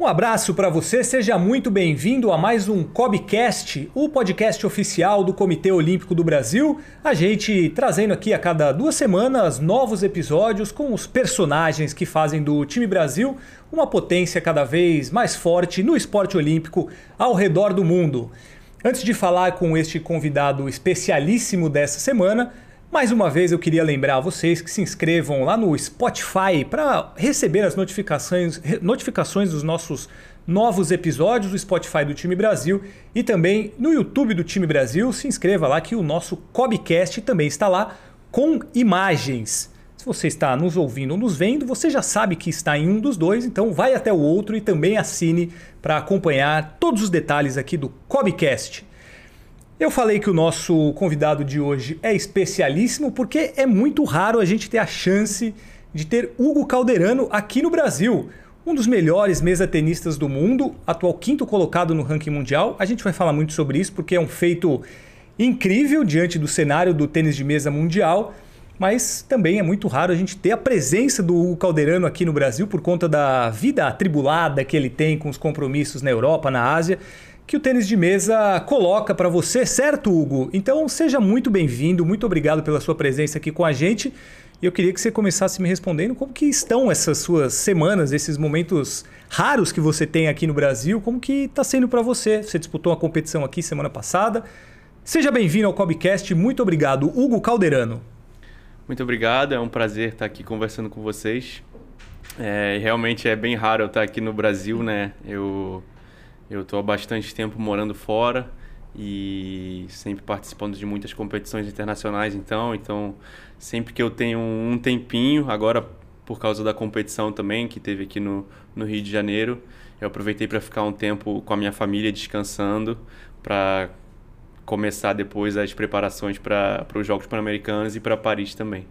Um abraço para você, seja muito bem-vindo a mais um Cobcast, o podcast oficial do Comitê Olímpico do Brasil. A gente trazendo aqui a cada duas semanas novos episódios com os personagens que fazem do time Brasil uma potência cada vez mais forte no esporte olímpico ao redor do mundo. Antes de falar com este convidado especialíssimo dessa semana, mais uma vez eu queria lembrar a vocês que se inscrevam lá no Spotify para receber as notificações, notificações dos nossos novos episódios do Spotify do Time Brasil e também no YouTube do Time Brasil. Se inscreva lá que o nosso Cobcast também está lá com imagens. Se você está nos ouvindo ou nos vendo, você já sabe que está em um dos dois, então vai até o outro e também assine para acompanhar todos os detalhes aqui do Cobcast. Eu falei que o nosso convidado de hoje é especialíssimo porque é muito raro a gente ter a chance de ter Hugo Calderano aqui no Brasil. Um dos melhores mesa-tenistas do mundo, atual quinto colocado no ranking mundial. A gente vai falar muito sobre isso porque é um feito incrível diante do cenário do tênis de mesa mundial. Mas também é muito raro a gente ter a presença do Hugo Calderano aqui no Brasil por conta da vida atribulada que ele tem com os compromissos na Europa, na Ásia que o tênis de mesa coloca para você, certo, Hugo? Então seja muito bem-vindo, muito obrigado pela sua presença aqui com a gente. E eu queria que você começasse me respondendo como que estão essas suas semanas, esses momentos raros que você tem aqui no Brasil, como que está sendo para você? Você disputou uma competição aqui semana passada. Seja bem-vindo ao Cobcast, muito obrigado, Hugo Calderano. Muito obrigado, é um prazer estar aqui conversando com vocês. É, realmente é bem raro eu estar aqui no Brasil, né? Eu eu estou há bastante tempo morando fora e sempre participando de muitas competições internacionais, então, então sempre que eu tenho um tempinho, agora por causa da competição também que teve aqui no, no Rio de Janeiro, eu aproveitei para ficar um tempo com a minha família descansando para começar depois as preparações para os Jogos Pan-Americanos e para Paris também.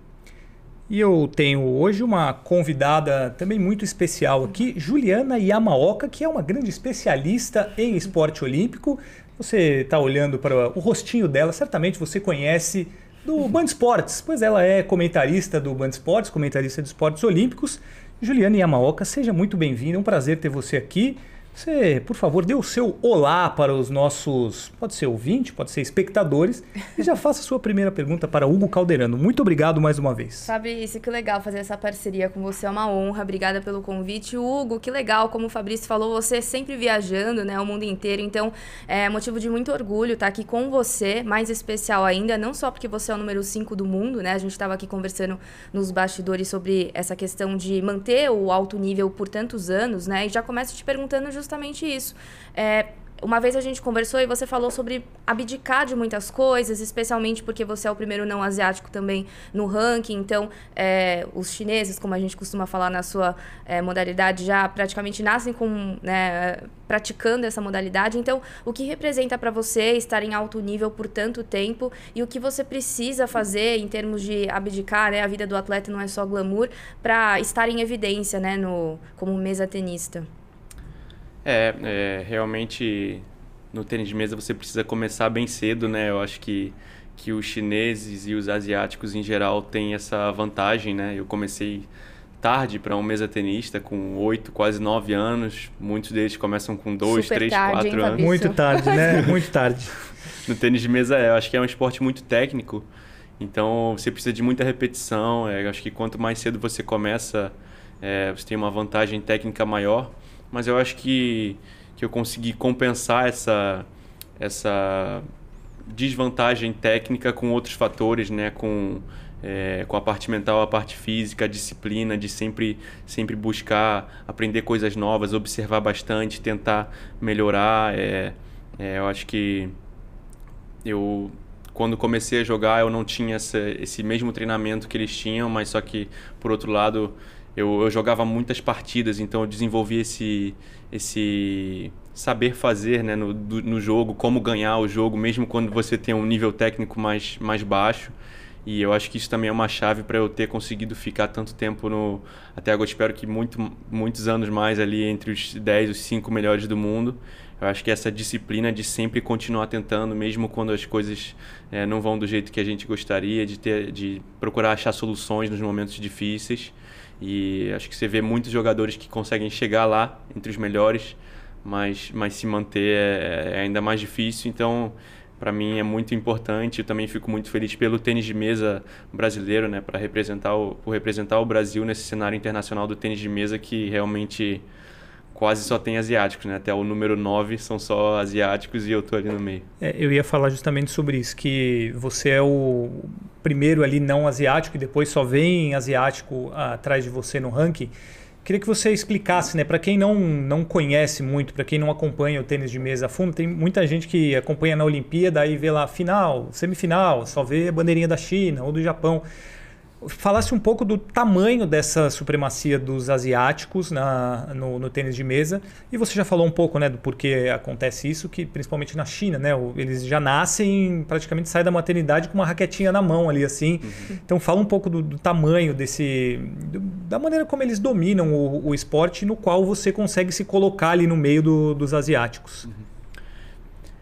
E eu tenho hoje uma convidada também muito especial aqui, Juliana Yamaoka, que é uma grande especialista em esporte olímpico. Você está olhando para o rostinho dela, certamente você conhece do Band Esportes, pois ela é comentarista do Band Esportes, comentarista de esportes olímpicos. Juliana Yamaoka, seja muito bem-vinda, é um prazer ter você aqui. Você, por favor, dê o seu olá para os nossos, pode ser ouvinte, pode ser espectadores, e já faça a sua primeira pergunta para Hugo Calderano. Muito obrigado mais uma vez. Fabrício, que legal fazer essa parceria com você, é uma honra. Obrigada pelo convite. Hugo, que legal, como o Fabrício falou, você sempre viajando, né, o mundo inteiro. Então, é motivo de muito orgulho estar aqui com você, mais especial ainda, não só porque você é o número 5 do mundo, né? A gente estava aqui conversando nos bastidores sobre essa questão de manter o alto nível por tantos anos, né? E já começo te perguntando justamente justamente isso. É, uma vez a gente conversou e você falou sobre abdicar de muitas coisas, especialmente porque você é o primeiro não asiático também no ranking. Então, é, os chineses, como a gente costuma falar na sua é, modalidade, já praticamente nascem com, né, praticando essa modalidade. Então, o que representa para você estar em alto nível por tanto tempo e o que você precisa fazer em termos de abdicar, né? A vida do atleta não é só glamour, para estar em evidência, né, no, como mesa tenista. É, é, realmente no tênis de mesa você precisa começar bem cedo, né? Eu acho que, que os chineses e os asiáticos em geral têm essa vantagem, né? Eu comecei tarde para um mesa tenista com oito, quase nove anos. Muitos deles começam com dois, três, quatro anos. Muito tarde, né? Muito tarde. no tênis de mesa, é, eu acho que é um esporte muito técnico. Então você precisa de muita repetição. É, eu acho que quanto mais cedo você começa, é, você tem uma vantagem técnica maior mas eu acho que, que eu consegui compensar essa, essa desvantagem técnica com outros fatores, né? Com, é, com a parte mental, a parte física, a disciplina de sempre, sempre buscar aprender coisas novas, observar bastante, tentar melhorar. É, é, eu acho que eu quando comecei a jogar eu não tinha essa, esse mesmo treinamento que eles tinham, mas só que por outro lado eu, eu jogava muitas partidas, então eu desenvolvi esse, esse saber fazer né, no, do, no jogo, como ganhar o jogo, mesmo quando você tem um nível técnico mais, mais baixo. E eu acho que isso também é uma chave para eu ter conseguido ficar tanto tempo no. Até agora, espero que muito, muitos anos mais ali entre os 10, os 5 melhores do mundo. Eu acho que essa disciplina de sempre continuar tentando, mesmo quando as coisas é, não vão do jeito que a gente gostaria, de, ter, de procurar achar soluções nos momentos difíceis. E acho que você vê muitos jogadores que conseguem chegar lá entre os melhores, mas, mas se manter é, é ainda mais difícil. Então, para mim é muito importante. Eu também fico muito feliz pelo tênis de mesa brasileiro, né, para representar o, por representar o Brasil nesse cenário internacional do tênis de mesa que realmente quase só tem asiáticos, né? Até o número 9 são só asiáticos e eu tô ali no meio. É, eu ia falar justamente sobre isso, que você é o primeiro ali não asiático e depois só vem asiático atrás de você no ranking. Queria que você explicasse, né, para quem não, não conhece muito, para quem não acompanha o tênis de mesa a fundo, tem muita gente que acompanha na Olimpíada e vê lá final, semifinal, só vê a bandeirinha da China ou do Japão falasse um pouco do tamanho dessa supremacia dos asiáticos na, no, no, tênis de mesa. E você já falou um pouco né, do porquê acontece isso, que principalmente na China, né, eles já nascem, praticamente saem da maternidade com uma raquetinha na mão ali, assim. Uhum. Então fala um pouco do, do tamanho desse. Do, da maneira como eles dominam o, o, esporte, no qual você consegue se colocar ali no meio do, dos asiáticos. Uhum.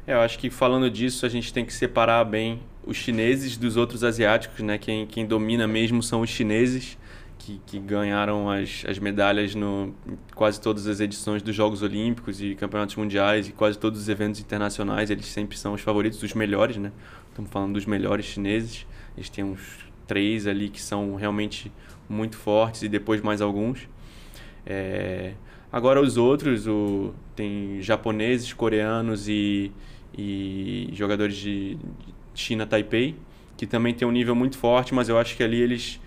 É, eu acho que falando disso, a gente tem que separar bem os chineses dos outros asiáticos, né? Quem, quem domina mesmo são os chineses, que, que ganharam as, as medalhas no quase todas as edições dos Jogos Olímpicos e Campeonatos Mundiais e quase todos os eventos internacionais. Eles sempre são os favoritos, os melhores, né? Estamos falando dos melhores chineses. Eles têm uns três ali que são realmente muito fortes e depois mais alguns. É... Agora os outros, o... tem japoneses, coreanos e, e jogadores de, China Taipei, que também tem um nível muito forte, mas eu acho que ali eles,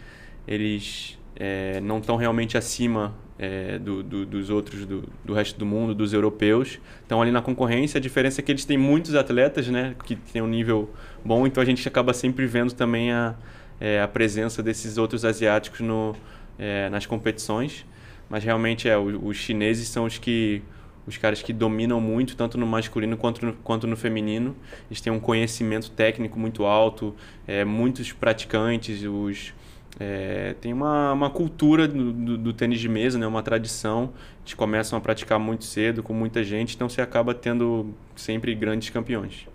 eles é, não estão realmente acima é, do, do, dos outros, do, do, resto do mundo, dos europeus. Estão ali na concorrência. A diferença é que eles têm muitos atletas né, que têm um nível bom, então a gente acaba sempre vendo também a, é, a presença desses outros asiáticos no, é, nas competições. Mas realmente é, os, os chineses são os que os caras que dominam muito, tanto no masculino quanto no, quanto no feminino. Eles têm um conhecimento técnico muito alto, é, muitos praticantes, os, é, tem uma, uma cultura do, do, do, tênis de mesa, né? uma tradição. Eles começam a praticar muito cedo, com muita gente, então você acaba tendo sempre grandes campeões.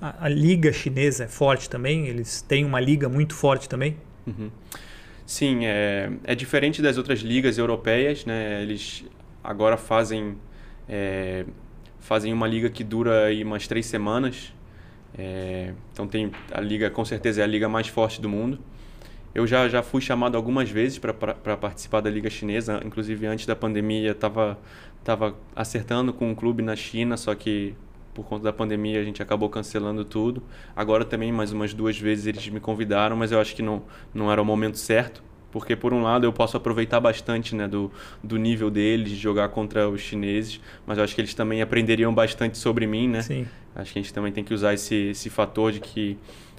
A, a liga chinesa é forte também? Eles têm uma liga muito forte também? Uhum. Sim, é, é diferente das outras ligas europeias. Né? Eles agora fazem é, fazem uma liga que dura aí umas três semanas. É, então tem a liga, com certeza é a liga mais forte do mundo. Eu já, já fui chamado algumas vezes para participar da liga chinesa, inclusive antes da pandemia estava tava acertando com um clube na China, só que por conta da pandemia a gente acabou cancelando tudo. Agora também mais umas duas vezes eles me convidaram, mas eu acho que não, não era o momento certo porque por um lado eu posso aproveitar bastante né, do, do nível deles, de jogar contra os chineses, mas eu acho que eles também aprenderiam bastante sobre mim, né? Sim. Acho que a gente também tem que usar esse, esse fator de que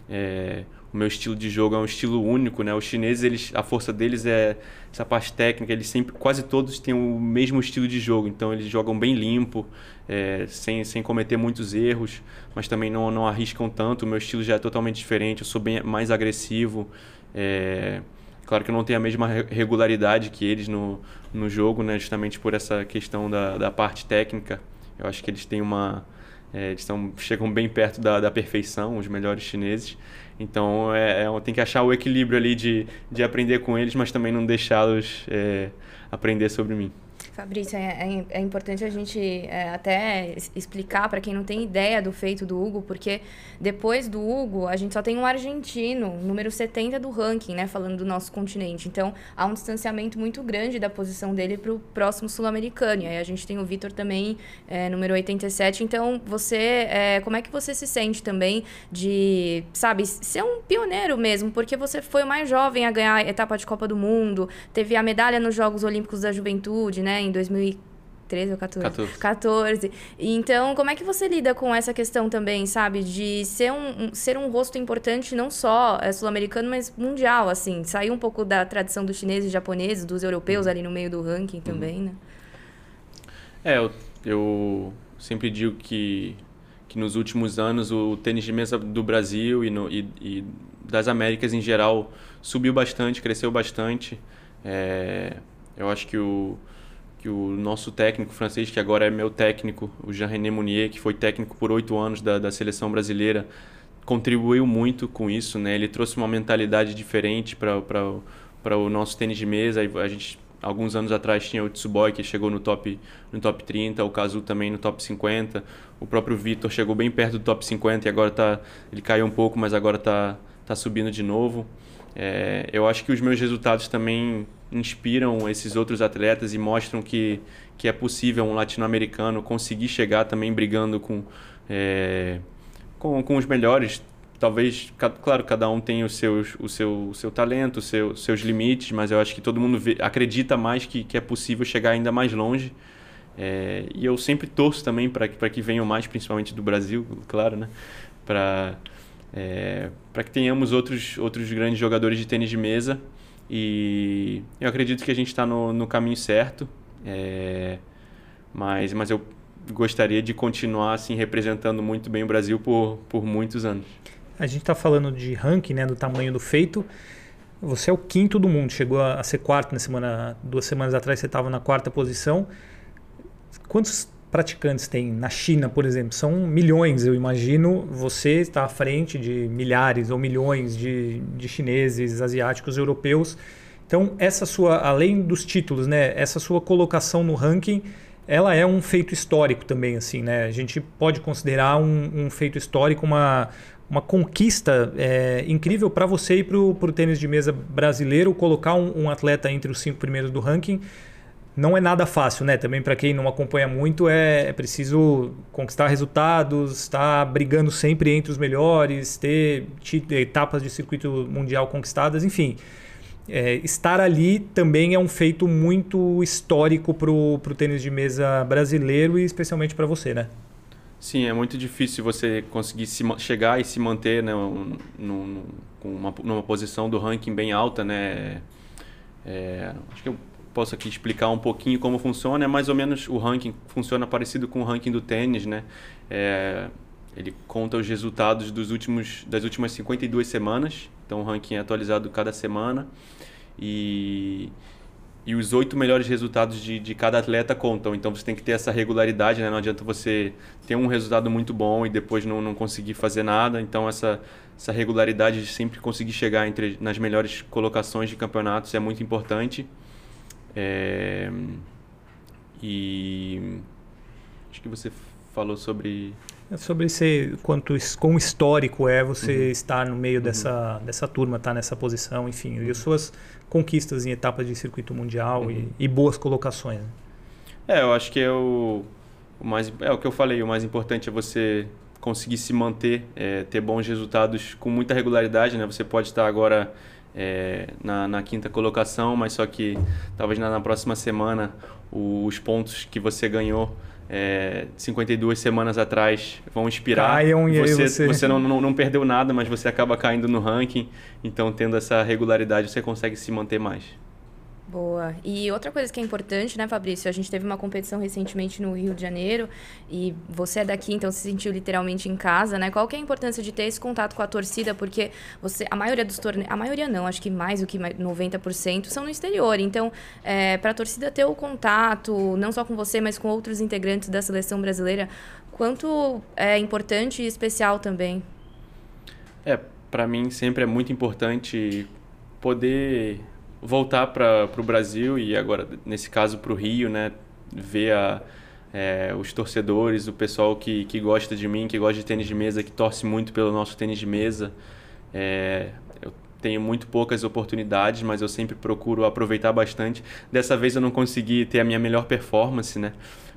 é, o meu estilo de jogo é um estilo único, né? Os chineses, eles, a força deles é essa parte técnica, eles sempre, quase todos têm o mesmo estilo de jogo, então eles jogam bem limpo, é, sem, sem cometer muitos erros, mas também não, não arriscam tanto. O meu estilo já é totalmente diferente, eu sou bem mais agressivo, é, Claro que não tenho a mesma regularidade que eles no, no jogo, né? justamente por essa questão da, da parte técnica. Eu acho que eles têm uma. É, eles tão, chegam bem perto da, da perfeição, os melhores chineses. Então é, é, tem que achar o equilíbrio ali de, de aprender com eles, mas também não deixá-los é, aprender sobre mim. Fabrício, é, é, é, importante a gente é, até explicar para quem não tem ideia do feito do Hugo, porque depois do Hugo, a gente só tem um argentino, número 70 do ranking, né, falando do nosso continente. Então, há um distanciamento muito grande da posição dele para o próximo sul-americano. E aí a gente tem o Vitor também, é, número 87. Então, você, é, como é que você se sente também de, sabe, ser um pioneiro mesmo? Porque você foi o mais jovem a ganhar a etapa de Copa do Mundo, teve a medalha nos Jogos Olímpicos da Juventude, né? Em 2013 ou 14? 14. 14. Então, como é que você lida com essa questão também, sabe? De ser um, um ser um rosto importante não só é, sul-americano, mas mundial, assim. Sair um pouco da tradição dos chineses, japoneses, dos europeus uhum. ali no meio do ranking uhum. também, né? É, eu, eu sempre digo que, que nos últimos anos o tênis de mesa do Brasil e, no, e, e das Américas em geral subiu bastante, cresceu bastante. É, eu acho que o, que o nosso técnico francês, que agora é meu técnico, o Jean-René Mounier, que foi técnico por oito anos da, da seleção brasileira, contribuiu muito com isso, né? Ele trouxe uma mentalidade diferente para o nosso tênis de mesa. A gente alguns anos atrás tinha o Tsuboi que chegou no top no top 30, o Kazu também no top 50. O próprio Vitor chegou bem perto do top 50 e agora tá ele caiu um pouco, mas agora tá tá subindo de novo. É, eu acho que os meus resultados também inspiram esses outros atletas e mostram que, que é possível um latino-americano conseguir chegar também brigando com, é, com, com os melhores. Talvez, claro, cada um tem os seus, o, seu, o seu talento, os seu, seus limites, mas eu acho que todo mundo vê, acredita mais que, que é possível chegar ainda mais longe. É, e eu sempre torço também para que venham mais, principalmente do Brasil, claro, né? Para é, que tenhamos outros, outros grandes jogadores de tênis de mesa. E eu acredito que a gente está no, no caminho certo, é, mas, mas eu gostaria de continuar assim representando muito bem o Brasil por, por muitos anos. A gente está falando de ranking, né, do tamanho do feito. Você é o quinto do mundo, chegou a ser quarto na semana, duas semanas atrás você estava na quarta posição. Quantos praticantes tem na China, por exemplo? São milhões, eu imagino. Você está à frente de milhares ou milhões de, de chineses, asiáticos, europeus. Então, essa sua, além dos títulos, né, essa sua colocação no ranking, ela é um feito histórico também, assim, né? A gente pode considerar um, um feito histórico, uma, uma conquista é, incrível para você e para o tênis de mesa brasileiro colocar um, um atleta entre os cinco primeiros do ranking não é nada fácil, né? Também para quem não acompanha muito, é, é, preciso conquistar resultados, estar brigando sempre entre os melhores, ter etapas de circuito mundial conquistadas, enfim. É, estar ali também é um feito muito histórico para o tênis de mesa brasileiro e especialmente para você, né? Sim, é muito difícil você conseguir se, chegar e se manter né, num, num, uma, numa posição do ranking bem alta, né? É, acho que eu posso aqui explicar um pouquinho como funciona. É mais ou menos o ranking funciona parecido com o ranking do tênis, né? É, ele conta os resultados dos últimos, das últimas 52 semanas. Então o ranking é atualizado cada semana. E, e os oito melhores resultados de, de cada atleta contam. Então você tem que ter essa regularidade, né? Não adianta você ter um resultado muito bom e depois não, não conseguir fazer nada. Então essa, essa regularidade de sempre conseguir chegar entre, nas melhores colocações de campeonatos é muito importante. É, e acho que você falou sobre é sobre ser quanto quão histórico é você uhum. estar no meio uhum. dessa dessa turma, estar tá nessa posição, enfim, uhum. e as suas conquistas em etapas de circuito mundial e, uhum. e, boas colocações. Né? É, eu acho que é o, o mais é o que eu falei, o mais importante é você conseguir se manter, é, ter bons resultados com muita regularidade, né? Você pode estar agora é, na, na, quinta colocação, mas só que talvez na, na próxima semana os pontos que você ganhou é, 52 semanas atrás vão inspirar. Caiam e você, você... você não, não, não, perdeu nada, mas você acaba caindo no ranking. Então, tendo essa regularidade, você consegue se manter mais. Boa. E outra coisa que é importante, né, Fabrício? A gente teve uma competição recentemente no Rio de Janeiro e você é daqui, então se sentiu literalmente em casa, né? Qual que é a importância de ter esse contato com a torcida? Porque você, a maioria dos torneios, a maioria não, acho que mais do que 90% são no exterior. Então, é, para a torcida ter o contato, não só com você, mas com outros integrantes da seleção brasileira, quanto é importante e especial também? É, para mim sempre é muito importante poder voltar para o Brasil e agora, nesse caso, para o Rio, né? Ver a, é, os torcedores, o pessoal que, que gosta de mim, que gosta de tênis de mesa, que torce muito pelo nosso tênis de mesa. É, eu tenho muito poucas oportunidades, mas eu sempre procuro aproveitar bastante. Dessa vez eu não consegui ter a minha melhor performance, né?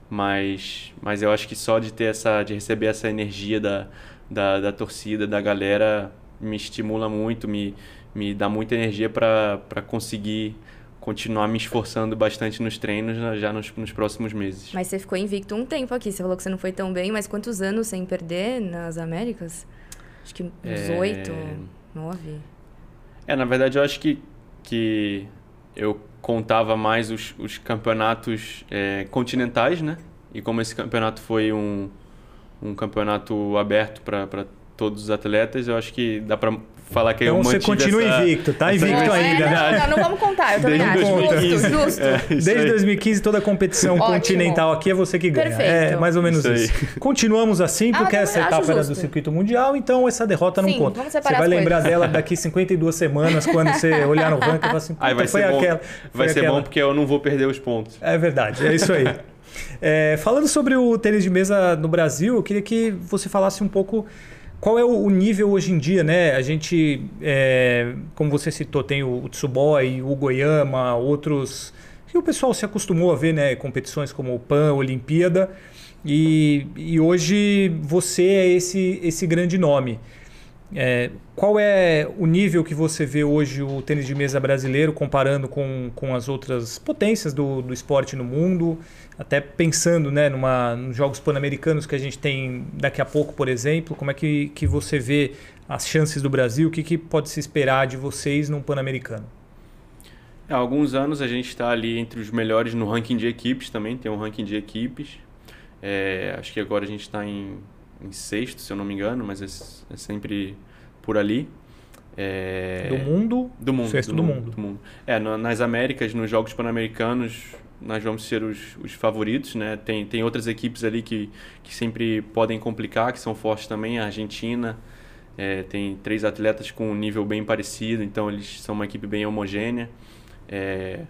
Mas, mas eu acho que só de ter essa, de receber essa energia da, da, da torcida, da galera, me estimula muito, me, me dá muita energia para conseguir continuar me esforçando bastante nos treinos já nos, nos, próximos meses. Mas você ficou invicto um tempo aqui. Você falou que você não foi tão bem, mas quantos anos sem perder nas Américas? Acho que uns é. oito, é... nove. É, na verdade eu acho que, que eu contava mais os, os campeonatos é, continentais, né? E como esse campeonato foi um, um campeonato aberto para todos os atletas, eu acho que dá para falar que então eu você continua essa, invicto, tá invicto é, ainda. Não, não, não, vamos contar, eu também Desde acho. 2015. Justo, justo. É, Desde aí. 2015, toda a competição continental aqui é você que ganha. Perfeito. É mais ou menos Isso isso. Continuamos assim, Ah, porque também essa etapa era do circuito mundial, então essa derrota não Sim, conta. vamos Você vai as lembrar coisas. dela daqui 52 semanas, quando você olhar no ranking e falar assim, Aí vai "Puta, ser foi bom, aquela. vai foi ser aquela." bom porque eu não vou perder os pontos. É verdade, é isso aí. É, falando sobre o tênis de mesa no Brasil, eu queria que você falasse um pouco qual é o nível hoje em dia, né? A gente, é, como você citou, tem o Tsuboi, o Goiama, outros que o pessoal se acostumou a ver, né? Competições como o PAN, Olimpíada. E, e hoje você é esse, esse grande nome. É, qual é o nível que você vê hoje o tênis de mesa brasileiro comparando com, com as outras potências do, do esporte no mundo? Até pensando né, numa, nos Jogos Pan-Americanos que a gente tem daqui a pouco, por exemplo, como é que, que você vê as chances do Brasil? O que, que pode se esperar de vocês num Pan-Americano? Há alguns anos a gente está ali entre os melhores no ranking de equipes também, tem um ranking de equipes. É, acho que agora a gente está em, em sexto, se eu não me engano, mas é, é sempre por ali. É, Do mundo? Do mundo. Sexto do mundo. do mundo. É, no- nas Américas, nos Jogos Pan-Americanos, nós vamos ser os, os favoritos, né? Tem, tem outras equipes ali que, que sempre podem complicar, que são fortes também. A Argentina é, tem três atletas com um nível bem parecido, então eles são uma equipe bem homogênea. É,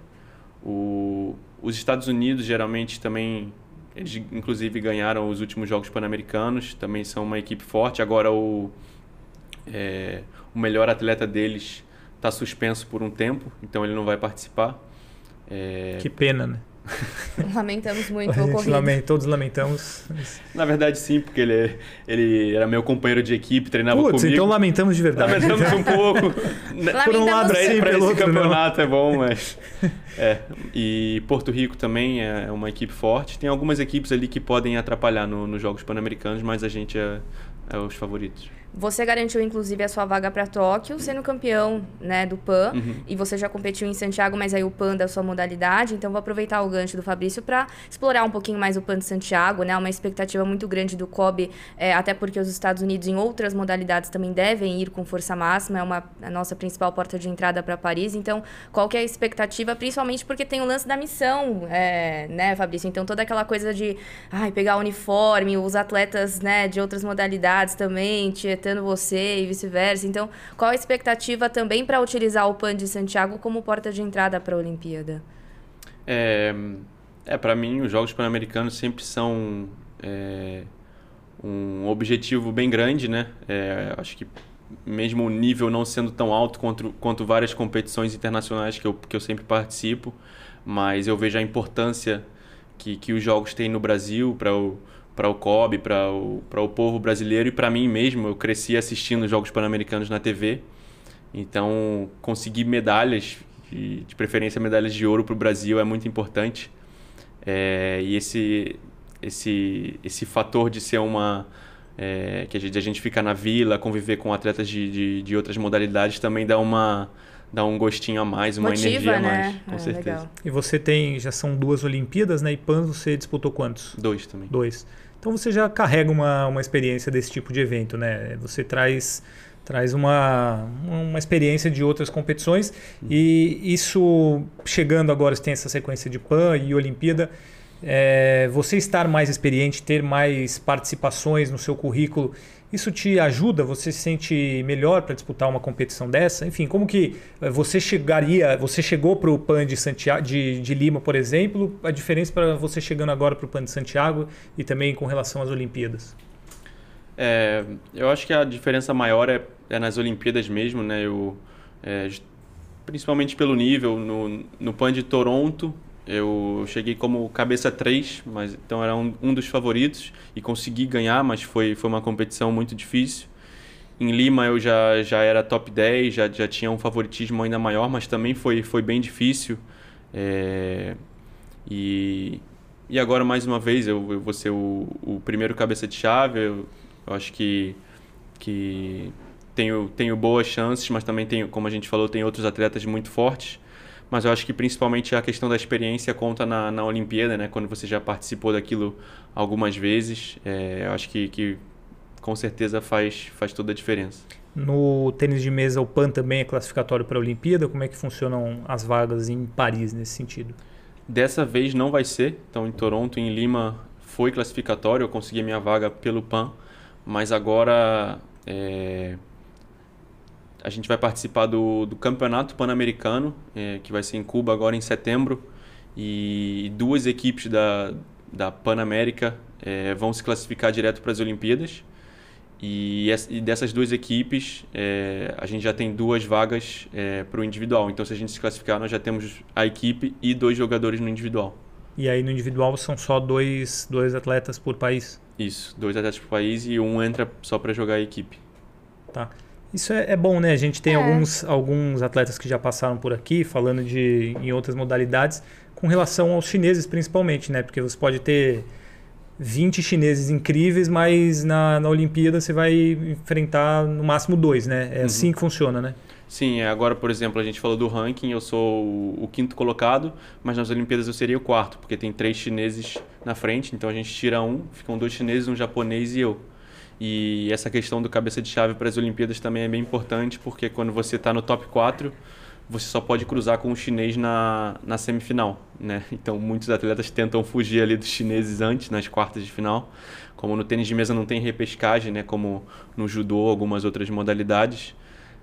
o, os Estados Unidos, geralmente, também... Eles, inclusive, ganharam os últimos Jogos Pan-Americanos. Também são uma equipe forte. Agora, o... É, o melhor atleta deles está suspenso por um tempo, então ele não vai participar. É, Que pena, né? Lamentamos muito o ocorrido. lamenta, todos lamentamos. Na verdade, sim, porque ele, ele era meu companheiro de equipe, treinava Putz, comigo. então lamentamos de verdade. Lamentamos um pouco. Por um lado, Pra, pra pelo esse outro, não. campeonato é bom, mas. É. E Porto Rico também é uma equipe forte. Tem algumas equipes ali que podem atrapalhar no- nos Jogos Pan-Americanos, mas a gente é, é os favoritos. Você garantiu, inclusive, a sua vaga para Tóquio, sendo campeão né, do PAN. Uhum. E você já competiu em Santiago, mas aí o PAN da sua modalidade. Então, vou aproveitar o gancho do Fabrício para explorar um pouquinho mais o PAN de Santiago, né? Uma expectativa muito grande do COB, é, até porque os Estados Unidos, em outras modalidades, também devem ir com força máxima. É uma, a nossa principal porta de entrada para Paris. Então, qual que é a expectativa? Principalmente porque tem o lance da missão, é, né, Fabrício? Então, toda aquela coisa de ai, pegar o uniforme, os atletas né, de outras modalidades também, tietando você e vice-versa. Então, qual a expectativa também para utilizar o PAN de Santiago como porta de entrada para a Olimpíada? É, é para mim, os Jogos Pan-Americanos sempre são é, um objetivo bem grande, né? É, acho que mesmo o nível não sendo tão alto quanto, quanto várias competições internacionais que eu, que eu sempre participo, mas eu vejo a importância que, que os jogos têm no Brasil para o para o COB, para o, para o povo brasileiro e para mim mesmo. Eu cresci assistindo os Jogos Pan-Americanos na TV, então conseguir medalhas, de, de preferência medalhas de ouro para o Brasil é muito importante. É, e esse, esse, esse fator de ser uma. É, que a gente, a gente fica na vila, conviver com atletas de, de, de outras modalidades também dá uma dá um gostinho a mais, uma Motiva, energia a né? mais, com É, certeza. legal. E você tem, já são duas Olimpíadas, né? E PAN você disputou quantos? Dois também. Dois. Então você já carrega uma, uma experiência desse tipo de evento, né? Você traz, traz uma, uma experiência de outras competições e isso, chegando agora, você tem essa sequência de PAN e Olimpíada, é, você estar mais experiente, ter mais participações no seu currículo, isso te ajuda? Você se sente melhor para disputar uma competição dessa? Enfim, como que eh, você chegaria, você chegou para o PAN de, Santiago, de, de Lima, por exemplo, a diferença para você chegando agora para o PAN de Santiago e também com relação às Olimpíadas? É, eu acho que a diferença maior é, é nas Olimpíadas mesmo, né? Eu, é, principalmente pelo nível, no, no PAN de Toronto, eu cheguei como cabeça 3, mas então era um, um dos favoritos e consegui ganhar, mas foi, foi uma competição muito difícil. Em Lima eu já, já era top 10, já, já tinha um favoritismo ainda maior, mas também foi, foi bem difícil. É, e, e agora, mais uma vez, eu, eu vou ser o, o primeiro cabeça de chave. Eu, eu acho que, que tenho, tenho boas chances, mas também tenho, como a gente falou, tem outros atletas muito fortes. Mas eu acho que principalmente a questão da experiência conta na, na Olimpíada, né? Quando você já participou daquilo algumas vezes, é, eu acho que, que com certeza faz, faz toda a diferença. No tênis de mesa, o PAN também é classificatório para a Olimpíada. Como é que funcionam as vagas em Paris nesse sentido? Dessa vez não vai ser. Então, em Toronto, em Lima, foi classificatório. Eu consegui minha vaga pelo PAN. Mas agora é... a gente vai participar do, do Campeonato Pan-Americano, é, que vai ser em Cuba agora em setembro. E duas equipes da, da Pan-América é, vão se classificar direto para as Olimpíadas. E, e dessas duas equipes, é, a gente já tem duas vagas é, para o individual. Então, se a gente se classificar, nós já temos a equipe e dois jogadores no individual. E aí no individual são só dois, dois atletas por país? Isso, dois atletas por país e um entra só para jogar a equipe. Tá. Isso é, é, bom, né? A gente tem é. alguns, alguns atletas que já passaram por aqui, falando de em outras modalidades, com relação aos chineses principalmente, né? Porque você pode ter 20 chineses incríveis, mas na, na Olimpíada você vai enfrentar no máximo dois, né? É uhum. assim que funciona, né? Sim, é, agora, por exemplo, a gente falou do ranking, eu sou o, o, quinto colocado, mas nas Olimpíadas eu seria o quarto, porque tem três chineses na frente, então a gente tira um, ficam dois chineses, um japonês e eu. E essa questão do cabeça de chave para as Olimpíadas também é bem importante, porque quando você está no top 4, você só pode cruzar com o chinês na, na semifinal, né? Então muitos atletas tentam fugir ali dos chineses antes, nas quartas de final. Como no tênis de mesa não tem repescagem, né? Como no judô, algumas outras modalidades.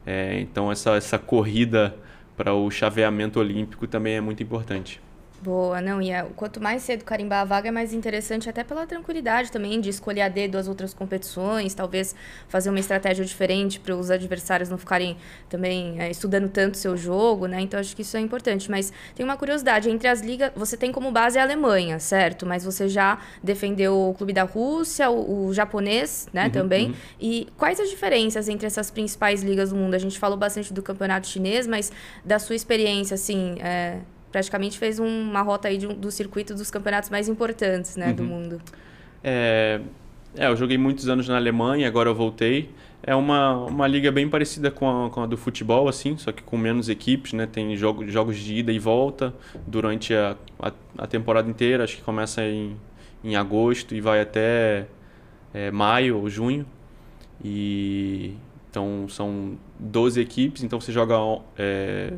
É, então essa, essa corrida para o chaveamento olímpico também é muito importante. Boa, não, e é, quanto mais cedo carimbar a vaga, é mais interessante, até pela tranquilidade também de escolher a dedo as outras competições, talvez fazer uma estratégia diferente para os adversários não ficarem também é, estudando tanto seu jogo, né? Então acho que isso é importante. Mas tem uma curiosidade: entre as ligas, você tem como base a Alemanha, certo? Mas você já defendeu o clube da Rússia, o, o japonês, né, uhum, também. Uhum. E quais as diferenças entre essas principais ligas do mundo? A gente falou bastante do campeonato chinês, mas da sua experiência, assim. É, praticamente fez uma rota aí de, do circuito dos campeonatos mais importantes né, uhum. do mundo. É, é, eu joguei muitos anos na Alemanha, agora eu voltei. É uma, uma liga bem parecida com a, com a do futebol, assim, só que com menos equipes, né? Tem jogo, jogos de ida e volta durante a, a, a temporada inteira. Acho que começa em, em agosto e vai até é, maio ou junho. E então são 12 equipes, então você joga é,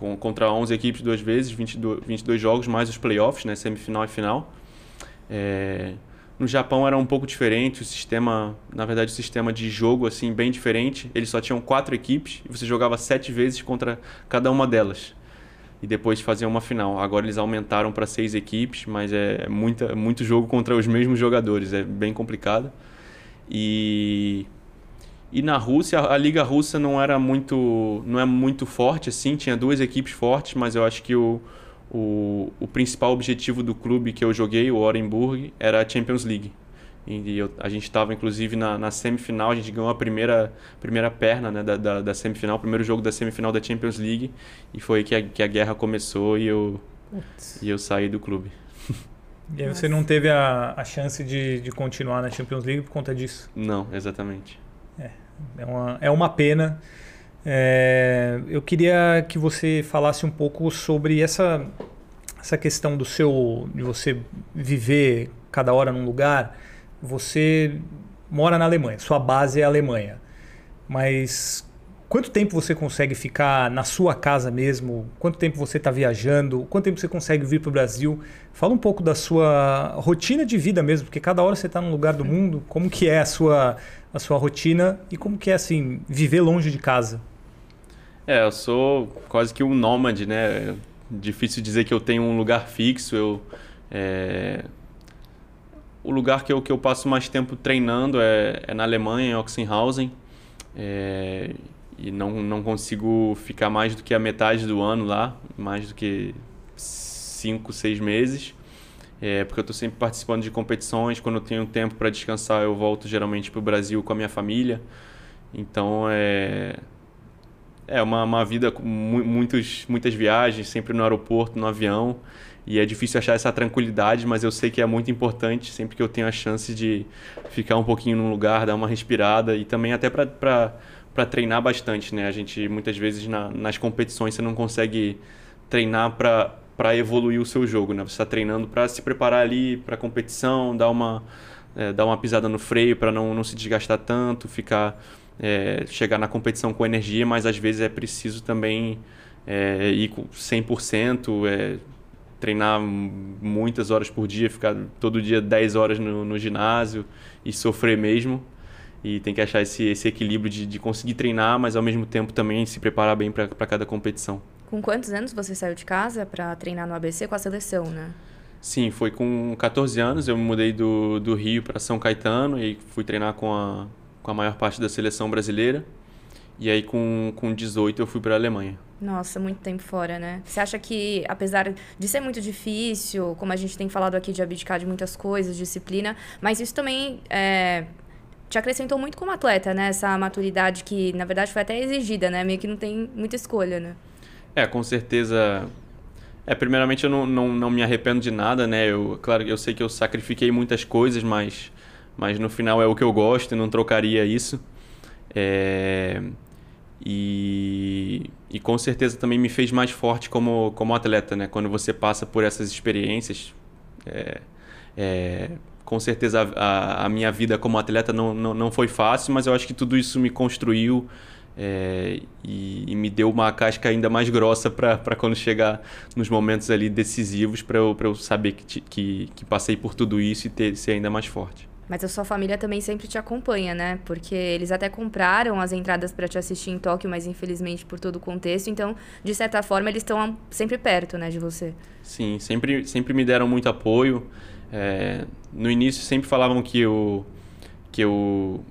com, contra 11 equipes duas vezes, 22, 22 jogos, mais os playoffs, né, semifinal e final. É, no Japão era um pouco diferente, o sistema, na verdade, o sistema de jogo assim bem diferente. Eles só tinham quatro equipes e você jogava sete vezes contra cada uma delas. E depois fazia uma final. Agora eles aumentaram para seis equipes, mas é muita, muito jogo contra os mesmos jogadores, é bem complicado. E e na Rússia, a liga russa não era muito, não é muito forte assim, tinha duas equipes fortes, mas eu acho que o, o, o principal objetivo do clube que eu joguei, o Orenburg, era a Champions League. E eu, a gente estava inclusive na, na, semifinal, a gente ganhou a primeira, primeira perna né, da, da, da, semifinal, o primeiro jogo da semifinal da Champions League, e foi que a, que a guerra começou e eu, e eu saí do clube. E aí você não teve a, a chance de, de continuar na Champions League por conta disso? Não, exatamente. É, uma, é uma pena. É, eu queria que você falasse um pouco sobre essa, essa questão do seu de você viver cada hora num lugar. Você mora na Alemanha, sua base é a Alemanha. Mas quanto tempo você consegue ficar na sua casa mesmo? Quanto tempo você está viajando? Quanto tempo você consegue vir para o Brasil? Fala um pouco da sua rotina de vida mesmo, porque cada hora você está num lugar do mundo. Como que é a sua a sua rotina e como que é assim viver longe de casa? É, eu sou quase que um nômade, né? Difícil dizer que eu tenho um lugar fixo. Eu é... o lugar que eu que eu passo mais tempo treinando é, é na Alemanha, em Oxenhausen. É... E não, não consigo ficar mais do que a metade do ano lá, mais do que cinco, seis meses é, porque eu estou sempre participando de competições. Quando eu tenho tempo para descansar, eu volto geralmente para o Brasil com a minha família. Então é é uma, uma vida com muitos, muitas viagens, sempre no aeroporto, no avião. E é difícil achar essa tranquilidade, mas eu sei que é muito importante sempre que eu tenho a chance de ficar um pouquinho num lugar, dar uma respirada e também até para treinar bastante, né? A gente muitas vezes na, nas competições você não consegue treinar para para evoluir o seu jogo, né? Você está treinando para se preparar ali para a competição, dar uma, é, dar uma pisada no freio para não, não se desgastar tanto, ficar é, chegar na competição com energia, mas às vezes é preciso também é, ir com 100%, é, treinar muitas horas por dia, ficar todo dia 10 horas no, no ginásio e sofrer mesmo. E tem que achar esse, esse equilíbrio de, de conseguir treinar, mas ao mesmo tempo também se preparar bem para cada competição. Com quantos anos você saiu de casa para treinar no ABC com a seleção, né? Sim, foi com 14 anos. Eu me mudei do, do Rio para São Caetano e fui treinar com a, com a maior parte da seleção brasileira. E aí, com, com 18, eu fui para a Alemanha. Nossa, muito tempo fora, né? Você acha que, apesar de ser muito difícil, como a gente tem falado aqui de abdicar de muitas coisas, disciplina, mas isso também é, te acrescentou muito como atleta, né? Essa maturidade que, na verdade, foi até exigida, né? Meio que não tem muita escolha, né? É, com certeza. É, primeiramente eu não, não, não me arrependo de nada, né? Eu, claro, eu sei que eu sacrifiquei muitas coisas, mas, mas no final é o que eu gosto e não trocaria isso. É, e, e com certeza também me fez mais forte como, como atleta, né? Quando você passa por essas experiências, é, é, com certeza a, a, minha vida como atleta não, não, não foi fácil, mas eu acho que tudo isso me construiu é, e, e, me deu uma casca ainda mais grossa para quando chegar nos momentos ali decisivos para eu, eu saber que, que, que passei por tudo isso e ter, ser ainda mais forte. Mas a sua família também sempre te acompanha, né? Porque eles até compraram as entradas para te assistir em Tóquio, mas infelizmente por todo o contexto. Então, de certa forma, eles estão sempre perto, né, de você. Sim, sempre, sempre me deram muito apoio. É, no início sempre falavam que eu, que eu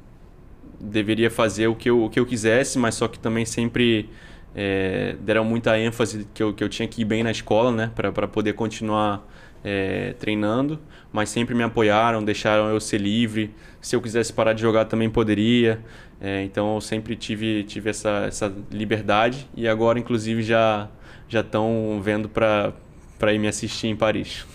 deveria fazer o que eu, o que eu quisesse, mas só que também sempre é, deram muita ênfase que eu, que eu tinha que ir bem na escola, né? Para poder continuar é, treinando, mas sempre me apoiaram, deixaram eu ser livre. Se eu quisesse parar de jogar também poderia. É, então eu sempre tive, tive essa, essa liberdade e agora inclusive já já estão vendo para ir me assistir em Paris.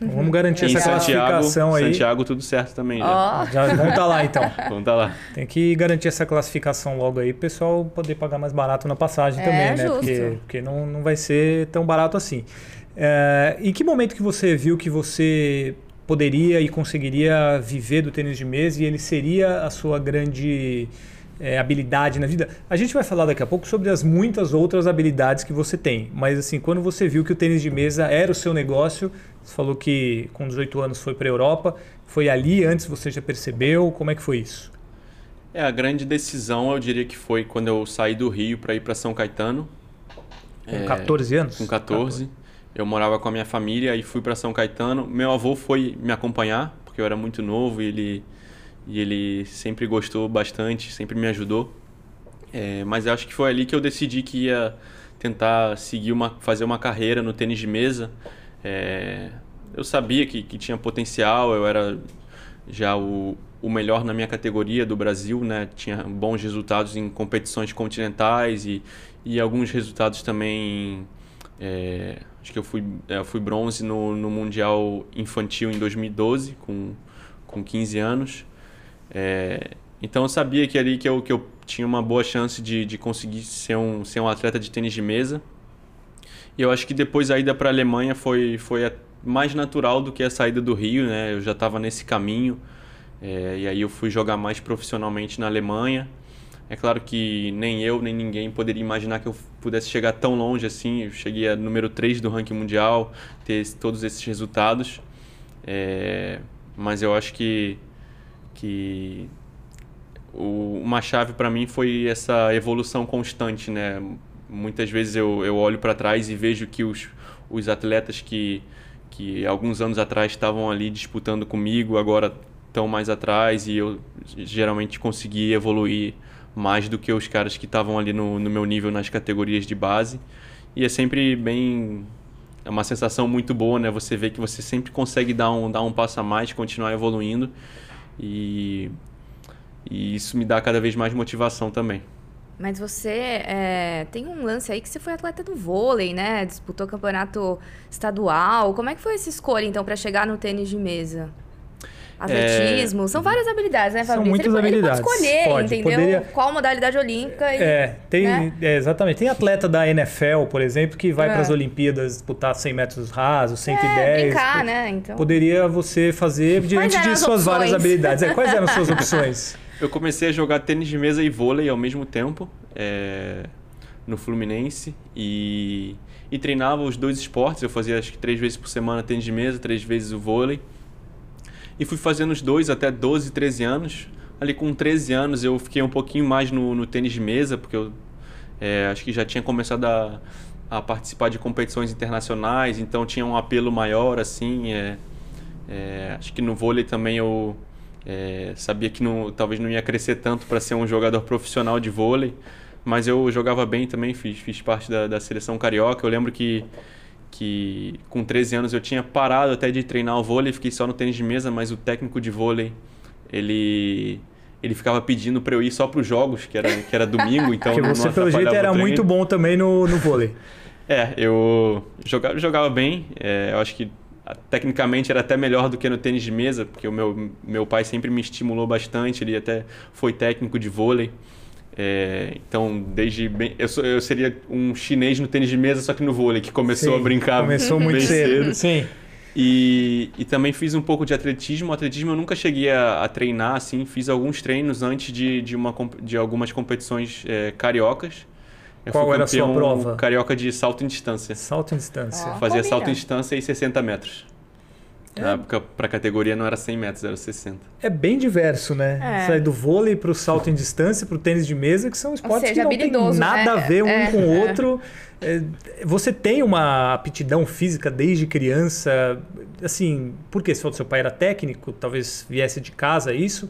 Vamos garantir essa classificação Santiago, aí. Santiago, tudo certo também. Já, oh. já vamos estar tá lá então. vamos estar tá lá. Tem que garantir essa classificação logo aí, o pessoal poder pagar mais barato na passagem é, também, né? Justo. Porque, porque não, não vai ser tão barato assim. É, em que momento que você viu que você poderia e conseguiria viver do tênis de mesa e ele seria a sua grande é, habilidade na vida? A gente vai falar daqui a pouco sobre as muitas outras habilidades que você tem, mas assim, quando você viu que o tênis de mesa era o seu negócio, você falou que com 18 anos foi para a Europa, foi ali antes você já percebeu? Como é que foi isso? É, a grande decisão eu diria que foi quando eu saí do Rio para ir para São Caetano. Com 14 anos? Com 14. 14 eu morava com a minha família e fui para São Caetano. Meu avô foi me acompanhar, porque eu era muito novo e ele, e ele sempre gostou bastante, sempre me ajudou. É, mas acho que foi ali que eu decidi que ia tentar seguir uma, fazer uma carreira no tênis de mesa. É, eu sabia que, que tinha potencial, eu era já o, o melhor na minha categoria do Brasil, né? Tinha bons resultados em competições continentais e, e alguns resultados também é, acho que eu fui, é, eu fui bronze no, no Mundial Infantil em 2012, com, com 15 anos. É, então eu sabia que ali que eu, que eu tinha uma boa chance de, de conseguir ser um, ser um atleta de tênis de mesa. E eu acho que depois a ida para a Alemanha foi, foi mais natural do que a saída do Rio, né? Eu já estava nesse caminho. É, e aí eu fui jogar mais profissionalmente na Alemanha. É claro que nem eu, nem ninguém poderia imaginar que eu pudesse chegar tão longe assim. Eu cheguei a número 3 do ranking mundial, ter todos esses resultados. É, mas eu acho que, que o, uma chave para mim foi essa evolução constante, né? Muitas vezes eu, eu olho para trás e vejo que os, os atletas que, que alguns anos atrás estavam ali disputando comigo, agora estão mais atrás e eu geralmente consegui evoluir mais do que os caras que estavam ali no, no meu nível nas categorias de base. E é sempre bem. É uma sensação muito boa, né? Você vê que você sempre consegue dar um, dar um passo a mais, continuar evoluindo. E, e isso me dá cada vez mais motivação também. Mas você é, tem um lance aí que você foi atleta do vôlei, né? Disputou campeonato estadual. Como é que foi essa escolha, então, para chegar no tênis de mesa? Atletismo, é... são várias habilidades, né, Fabrício? São muitas ele, habilidades. Ele pode escolher, pode, entendeu? Poderia... Qual modalidade olímpica. E, é, tem, né? é, exatamente. Tem atleta da NFL, por exemplo, que vai é. para as Olimpíadas disputar 100 metros rasos, 110. É, brincar, né? Então... Poderia você fazer diante de suas opções? várias habilidades. É, quais eram suas opções? Eu comecei a jogar tênis de mesa e vôlei ao mesmo tempo é, no Fluminense e, e treinava os dois esportes. Eu fazia acho que três vezes por semana tênis de mesa, três vezes o vôlei. E fui fazendo os dois até 12, 13 anos. Ali com 13 anos eu fiquei um pouquinho mais no, no tênis de mesa, porque eu é, acho que já tinha começado a, a, participar de competições internacionais, então tinha um apelo maior, assim. É, é, acho que no vôlei também eu é, sabia que não, talvez não ia crescer tanto para ser um jogador profissional de vôlei, mas eu jogava bem também, fiz, fiz parte da, da seleção carioca. Eu lembro que, que com 13 anos eu tinha parado até de treinar o vôlei, fiquei só no tênis de mesa, mas o técnico de vôlei, ele ele ficava pedindo para eu ir só para os jogos, que era, que era domingo, então Porque você, pelo jeito, era muito bom também no, no vôlei. É, eu jogava, jogava bem, é, eu acho que tecnicamente era até melhor do que no tênis de mesa, porque o meu, meu pai sempre me estimulou bastante, ele até foi técnico de vôlei. É, então, desde bem, eu, sou, eu seria um chinês no tênis de mesa, só que no vôlei, que começou Sim, a brincar começou muito cedo. cedo. Sim. E, e também fiz um pouco de atletismo. O atletismo eu nunca cheguei a, a treinar, assim, fiz alguns treinos antes de, de, uma, de algumas competições é, cariocas. Eu Qual era a sua prova? Carioca de salto em distância. Salto em distância. Oh, Fazia salto em distância e 60 metros. É. Na época, para a categoria não era 100 metros, era 60. É bem diverso, né? É. Sai do vôlei para o salto em distância, para o tênis de mesa, que são esportes seja, que não tem nada né? a ver um é. com o é. outro. É, você tem uma aptidão física desde criança? Assim, porque se o seu pai era técnico, talvez viesse de casa isso.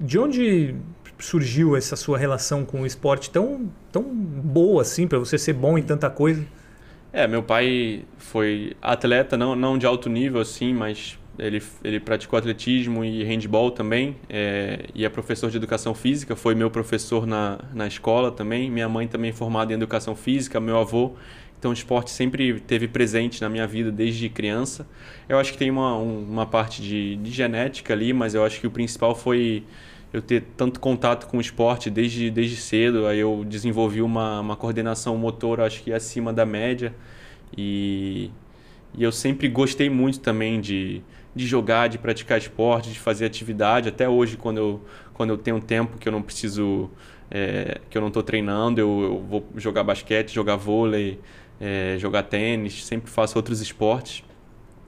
De onde surgiu essa sua relação com o esporte tão, tão boa assim, para você ser bom em tanta coisa? É, meu pai foi atleta, não, não de alto nível assim, mas ele, ele praticou atletismo e handball também, é, e é professor de educação física, foi meu professor na, na escola também. Minha mãe também formada em educação física, meu avô. Então o esporte sempre teve presente na minha vida desde criança. Eu acho que tem uma, uma parte de, de genética ali, mas eu acho que o principal foi eu ter tanto contato com o esporte desde, desde cedo. Aí eu desenvolvi uma, uma coordenação motora, acho que acima da média. E, e eu sempre gostei muito também de, de jogar, de praticar esporte, de fazer atividade. Até hoje, quando eu, quando eu tenho tempo que eu não preciso, é, que eu não estou treinando, eu, eu, vou jogar basquete, jogar vôlei, é, jogar tênis, sempre faço outros esportes.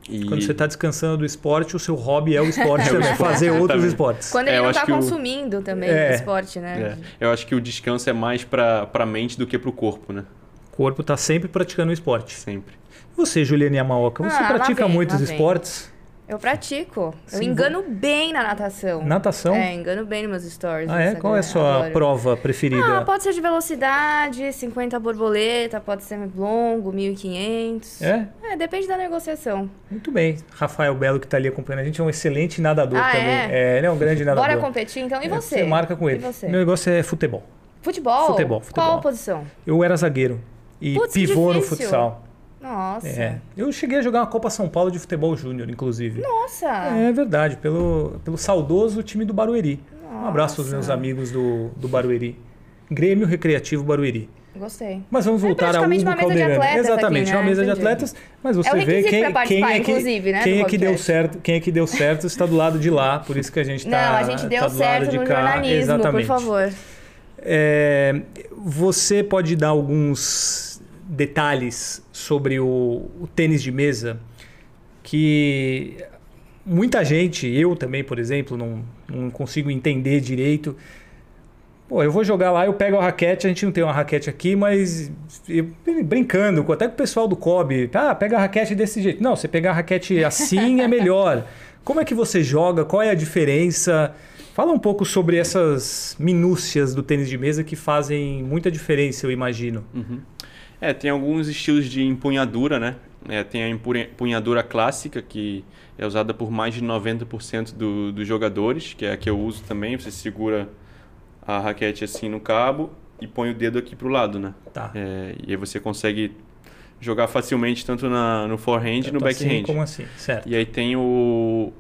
E... Quando você está descansando do esporte, o seu hobby é o esporte é também, o fazer outros esportes. Quando ele é, não está consumindo o... também é. o esporte, né? É. Eu acho que o descanso é mais para a mente do que para o corpo, né? O corpo está sempre praticando o esporte. Sempre. E você, Juliane Yamaoka, você ah, pratica vem, muitos esportes? Eu pratico. Sim, eu engano vou... bem na natação. Natação? É, engano bem nos meus stories. Ah, é? Qual é a sua Adoro. prova preferida? Ah, pode ser de velocidade, 50 borboleta, pode ser longo, 1500. É? É, depende da negociação. Muito bem. Rafael Belo, que está ali acompanhando a gente, é um excelente nadador ah, também. É? é? ele é um grande nadador. Bora competir então. E é, você? Você marca com ele. E você? Meu negócio é futebol. Futebol? Futebol, futebol. Qual posição? Eu era zagueiro. E pivô no futsal. Nossa. É. Eu cheguei a jogar uma Copa São Paulo de futebol júnior, inclusive. Nossa! É verdade, pelo, pelo saudoso time do Barueri. Nossa. Um abraço aos meus amigos do, do Barueri. Grêmio Recreativo Barueri. Gostei. Mas vamos é voltar é ao Hugo Calderano. Exatamente, aqui, né? uma mesa Entendi. de atletas, mas você é vê quem, quem é que, né, quem é que deu certo, quem é que deu certo está do lado de lá, por isso que a gente está Não, a gente deu tá certo no cá. jornalismo, Exatamente. por favor. É, você pode dar alguns detalhes sobre o, o tênis de mesa que muita gente, eu também, por exemplo, não, não consigo entender direito. Pô, eu vou jogar lá, eu pego a raquete, a gente não tem uma raquete aqui, mas eu, brincando, até com o pessoal do COB, ah, pega a raquete desse jeito. Não, você pegar a raquete assim é melhor. Como é que você joga? Qual é a diferença? Fala um pouco sobre essas minúcias do tênis de mesa que fazem muita diferença, eu imagino. Uhum. É, tem alguns estilos de empunhadura, né? É, tem a empunhadura clássica, que é usada por mais de 90% do, dos jogadores, que é a que eu uso também. Você segura a raquete assim no cabo e põe o dedo aqui para o lado, né? Tá. É, e aí você consegue jogar facilmente tanto na, no forehand e no backhand. Assim, como assim? Certo. E aí tem o,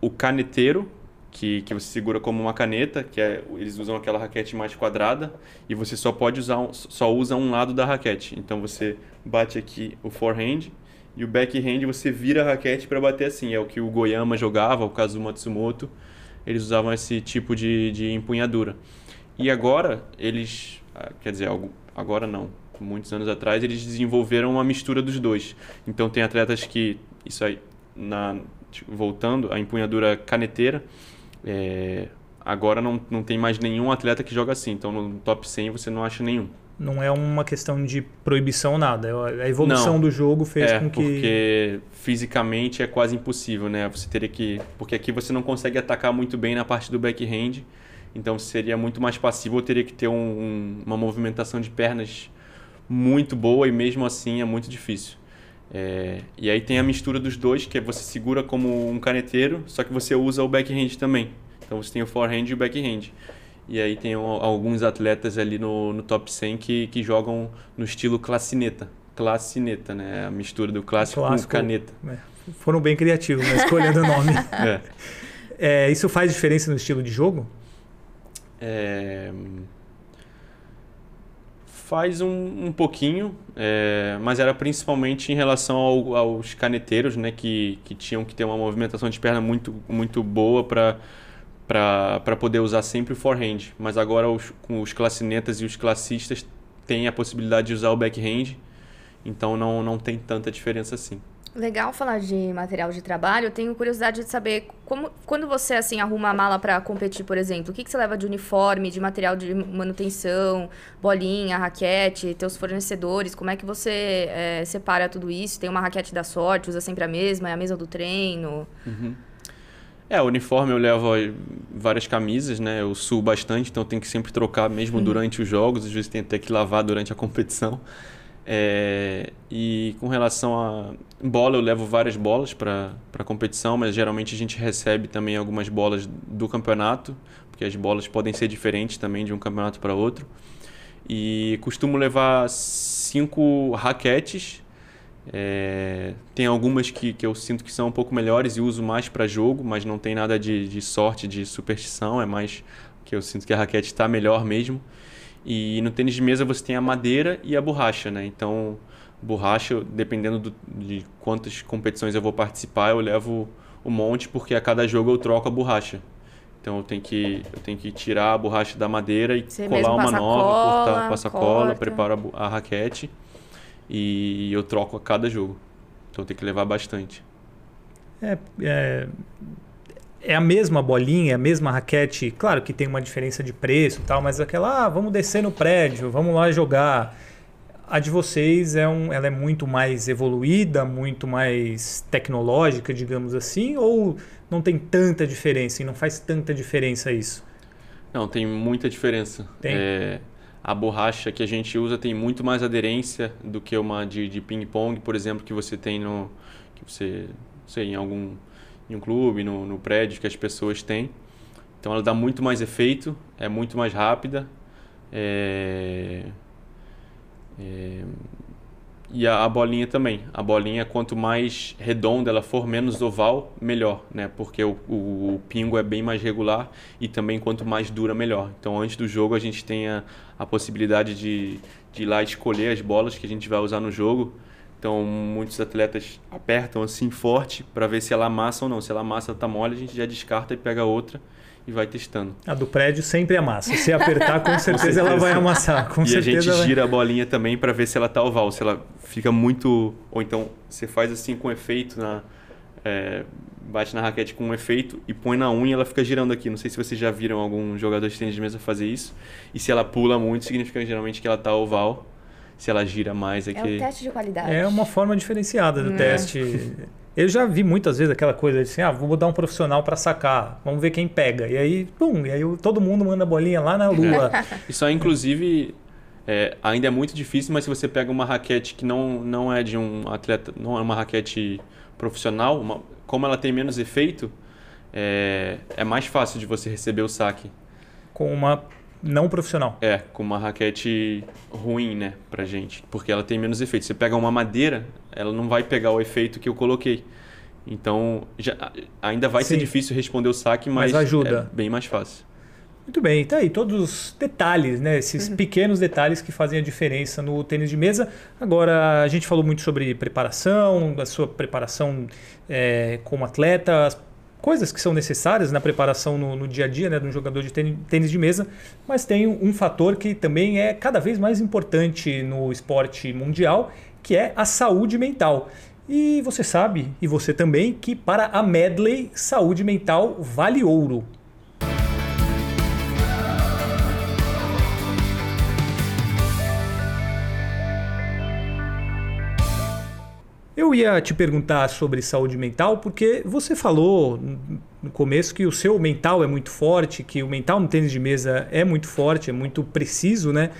o caneteiro, que, que você segura como uma caneta, que é, eles usam aquela raquete mais quadrada e você só pode usar só usa um lado da raquete. Então você bate aqui o forehand e o backhand você vira a raquete para bater assim. É o que o Goyama jogava, o Kazuma Matsumoto. eles usavam esse tipo de, de empunhadura. E agora, eles. Ah, quer dizer, agora não. Muitos anos atrás, eles desenvolveram uma mistura dos dois. Então, tem atletas que. Isso aí, na, voltando, a empunhadura caneteira. É, agora não, não tem mais nenhum atleta que joga assim. Então, no top 100 você não acha nenhum. Não é uma questão de proibição nada. É a evolução não, do jogo fez é, com que. Porque fisicamente é quase impossível, né? Você teria que. Porque aqui você não consegue atacar muito bem na parte do backhand. Então seria muito mais passivo. Eu teria que ter um, um, uma movimentação de pernas muito boa e mesmo assim é muito difícil. É, e aí tem a mistura dos dois, que é você segura como um caneteiro, só que você usa o backhand também. Então você tem o forehand e o backhand. E aí tem alguns atletas ali no, no top 100 que, que jogam no estilo classineta. Classineta, né? A mistura do clássico, clássico com caneta. É, foram bem criativos na escolha do nome. é. É, isso faz diferença no estilo de jogo? É... Faz um, um pouquinho, é, mas era principalmente em relação ao, aos caneteiros, né? Que, que tinham que ter uma movimentação de perna muito, muito boa para poder usar sempre o forehand. Mas agora os, com os classinetas e os classistas têm a possibilidade de usar o backhand, então não, não tem tanta diferença assim. Legal falar de material de trabalho. Eu tenho curiosidade de saber como, quando você assim arruma a mala para competir, por exemplo, o que, que você leva de uniforme, de material de manutenção, bolinha, raquete, teus fornecedores, como é que você é, separa tudo isso? Tem uma raquete da sorte, usa sempre a mesma, é a mesma do treino? Uhum. É, o uniforme eu levo várias camisas, né? Eu suo bastante, então tenho que sempre trocar mesmo uhum. durante os jogos, às vezes tem até que lavar durante a competição. É, e com relação a bola, eu levo várias bolas para a competição, mas geralmente a gente recebe também algumas bolas do campeonato, porque as bolas podem ser diferentes também de um campeonato para outro. E costumo levar cinco raquetes é, tem algumas que, que eu sinto que são um pouco melhores e uso mais para jogo, mas não tem nada de, de sorte, de superstição, é mais que eu sinto que a raquete está melhor mesmo. E no tênis de mesa você tem a madeira e a borracha, né? Então, borracha, dependendo do, de quantas competições eu vou participar, eu levo o um monte, porque a cada jogo eu troco a borracha. Então eu tenho que, eu tenho que tirar a borracha da madeira e Você colar uma nova, cola, cortar, passar cola, preparo a, a raquete e eu troco a cada jogo. Então tem que levar bastante. É, é, é, a mesma bolinha, é a mesma raquete. Claro que tem uma diferença de preço e tal, mas aquela, ah, vamos descer no prédio, vamos lá jogar. A de vocês é um, ela é muito mais evoluída, muito mais tecnológica, digamos assim, ou não tem tanta diferença e não faz tanta diferença isso? Não, tem muita diferença. Tem. É, a borracha que a gente usa tem muito mais aderência do que uma de, de ping-pong, por exemplo, que você tem no. que você. sei, em algum. Em um clube, no, no prédio que as pessoas têm. Então ela dá muito mais efeito, é muito mais rápida. É, é, e a, a, bolinha também. A bolinha, quanto mais redonda ela for, menos oval, melhor, né? Porque o, o, o, pingo é bem mais regular e também quanto mais dura, melhor. Então, antes do jogo, a gente tem a, a possibilidade de, de ir lá escolher as bolas que a gente vai usar no jogo. Então, muitos atletas apertam assim forte para ver se ela amassa ou não. Se ela amassa, tá mole, a gente já descarta e pega outra e vai testando. A do prédio sempre amassa. Se apertar, com certeza, com certeza. ela vai amassar. Com e certeza a gente vai... gira a bolinha também para ver se ela tá oval, se ela fica muito. Ou então você faz assim com efeito na. É, bate na raquete com um efeito e põe na unha e ela fica girando aqui. Não sei se vocês já viram algum jogador de tênis de mesa fazer isso. E se ela pula muito, significa geralmente que ela tá oval. Se ela gira mais aqui. É um teste de qualidade. É uma forma diferenciada do é. teste. Eu já vi muitas vezes aquela coisa assim, ah, vou botar um profissional para sacar, vamos ver quem pega. E aí, pum, e aí todo mundo manda a bolinha lá na lua. Isso aí, inclusive, é, ainda é muito difícil, mas se você pega uma raquete que não, não é de um atleta, não é uma raquete profissional, uma, como ela tem menos efeito, é, é mais fácil de você receber o saque. Com uma não profissional. É, com uma raquete ruim, né, pra gente. Porque ela tem menos efeito. Você pega uma madeira, ela não vai pegar o efeito que eu coloquei. Então, já, ainda vai Sim. ser difícil responder o saque, mas, mas ajuda. é bem mais fácil. Muito bem, tá aí todos os detalhes, né? Esses uhum. pequenos detalhes que fazem a diferença no tênis de mesa. Agora, a gente falou muito sobre preparação, da sua preparação é, como atleta, coisas que são necessárias na preparação no, no dia a dia né, de um jogador de tênis de mesa, mas tem um fator que também é cada vez mais importante no esporte mundial, que é a saúde mental. E você sabe, e você também, que para a Medley, saúde mental vale ouro. Eu ia te perguntar sobre saúde mental porque você falou no começo que o seu mental é muito forte, que o mental no tênis de mesa é muito forte, é muito preciso, né?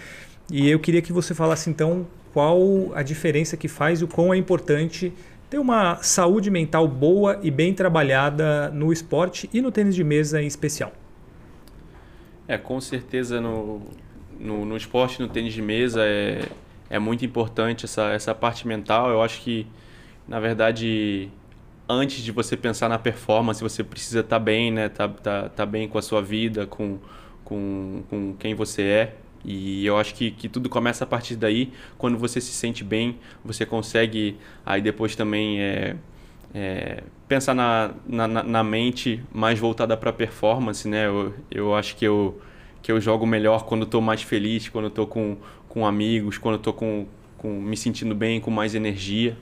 E eu queria que você falasse então qual a diferença que faz e o quão é importante ter uma saúde mental boa e bem trabalhada no esporte e no tênis de mesa em especial. É, com certeza no, no, no esporte, no tênis de mesa é, é muito importante essa, essa parte mental. Eu acho que na verdade, antes de você pensar na performance, você precisa estar tá bem, né? Tá, tá, tá bem com a sua vida, com, com, com quem você é. E eu acho que, que tudo começa a partir daí. Quando você se sente bem, você consegue aí depois também é, é, pensar na, na, na, mente mais voltada para performance, né? Eu, eu acho que eu, que eu jogo melhor quando estou mais feliz, quando estou com, com amigos, quando estou com, com, me sentindo bem, com mais energia.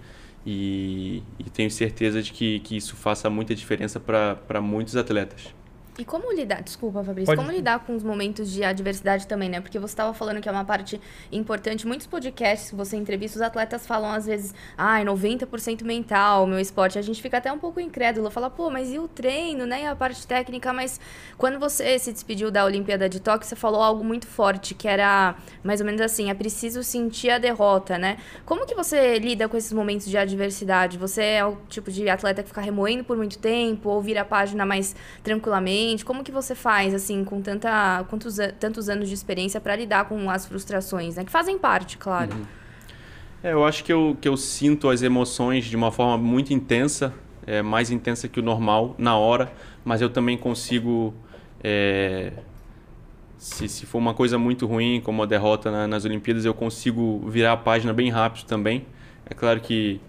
E, e tenho certeza de que, que isso faça muita diferença para muitos atletas. E como lidar, desculpa, Fabrício, Pode... como lidar com os momentos de adversidade também, né? Porque você estava falando que é uma parte importante. Muitos podcasts que você entrevista, os atletas falam às vezes, ai, ah, 90% mental, meu esporte. A gente fica até um pouco incrédulo, fala, pô, mas e o treino, né? E a parte técnica, mas quando você se despediu da Olimpíada de Tóquio, você falou algo muito forte, que era mais ou menos assim, é preciso sentir a derrota, né? Como que você lida com esses momentos de adversidade? Você é o tipo de atleta que fica remoendo por muito tempo ou vira a página mais tranquilamente? Como que você faz, assim, com tanta, quantos, tantos anos de experiência para lidar com as frustrações, né? Que fazem parte, claro. Uhum. É, eu acho que eu, que eu sinto as emoções de uma forma muito intensa, é, mais intensa que o normal na hora, mas eu também consigo... É, se, se for uma coisa muito ruim, como a derrota na, nas Olimpíadas, eu consigo virar a página bem rápido também. É claro que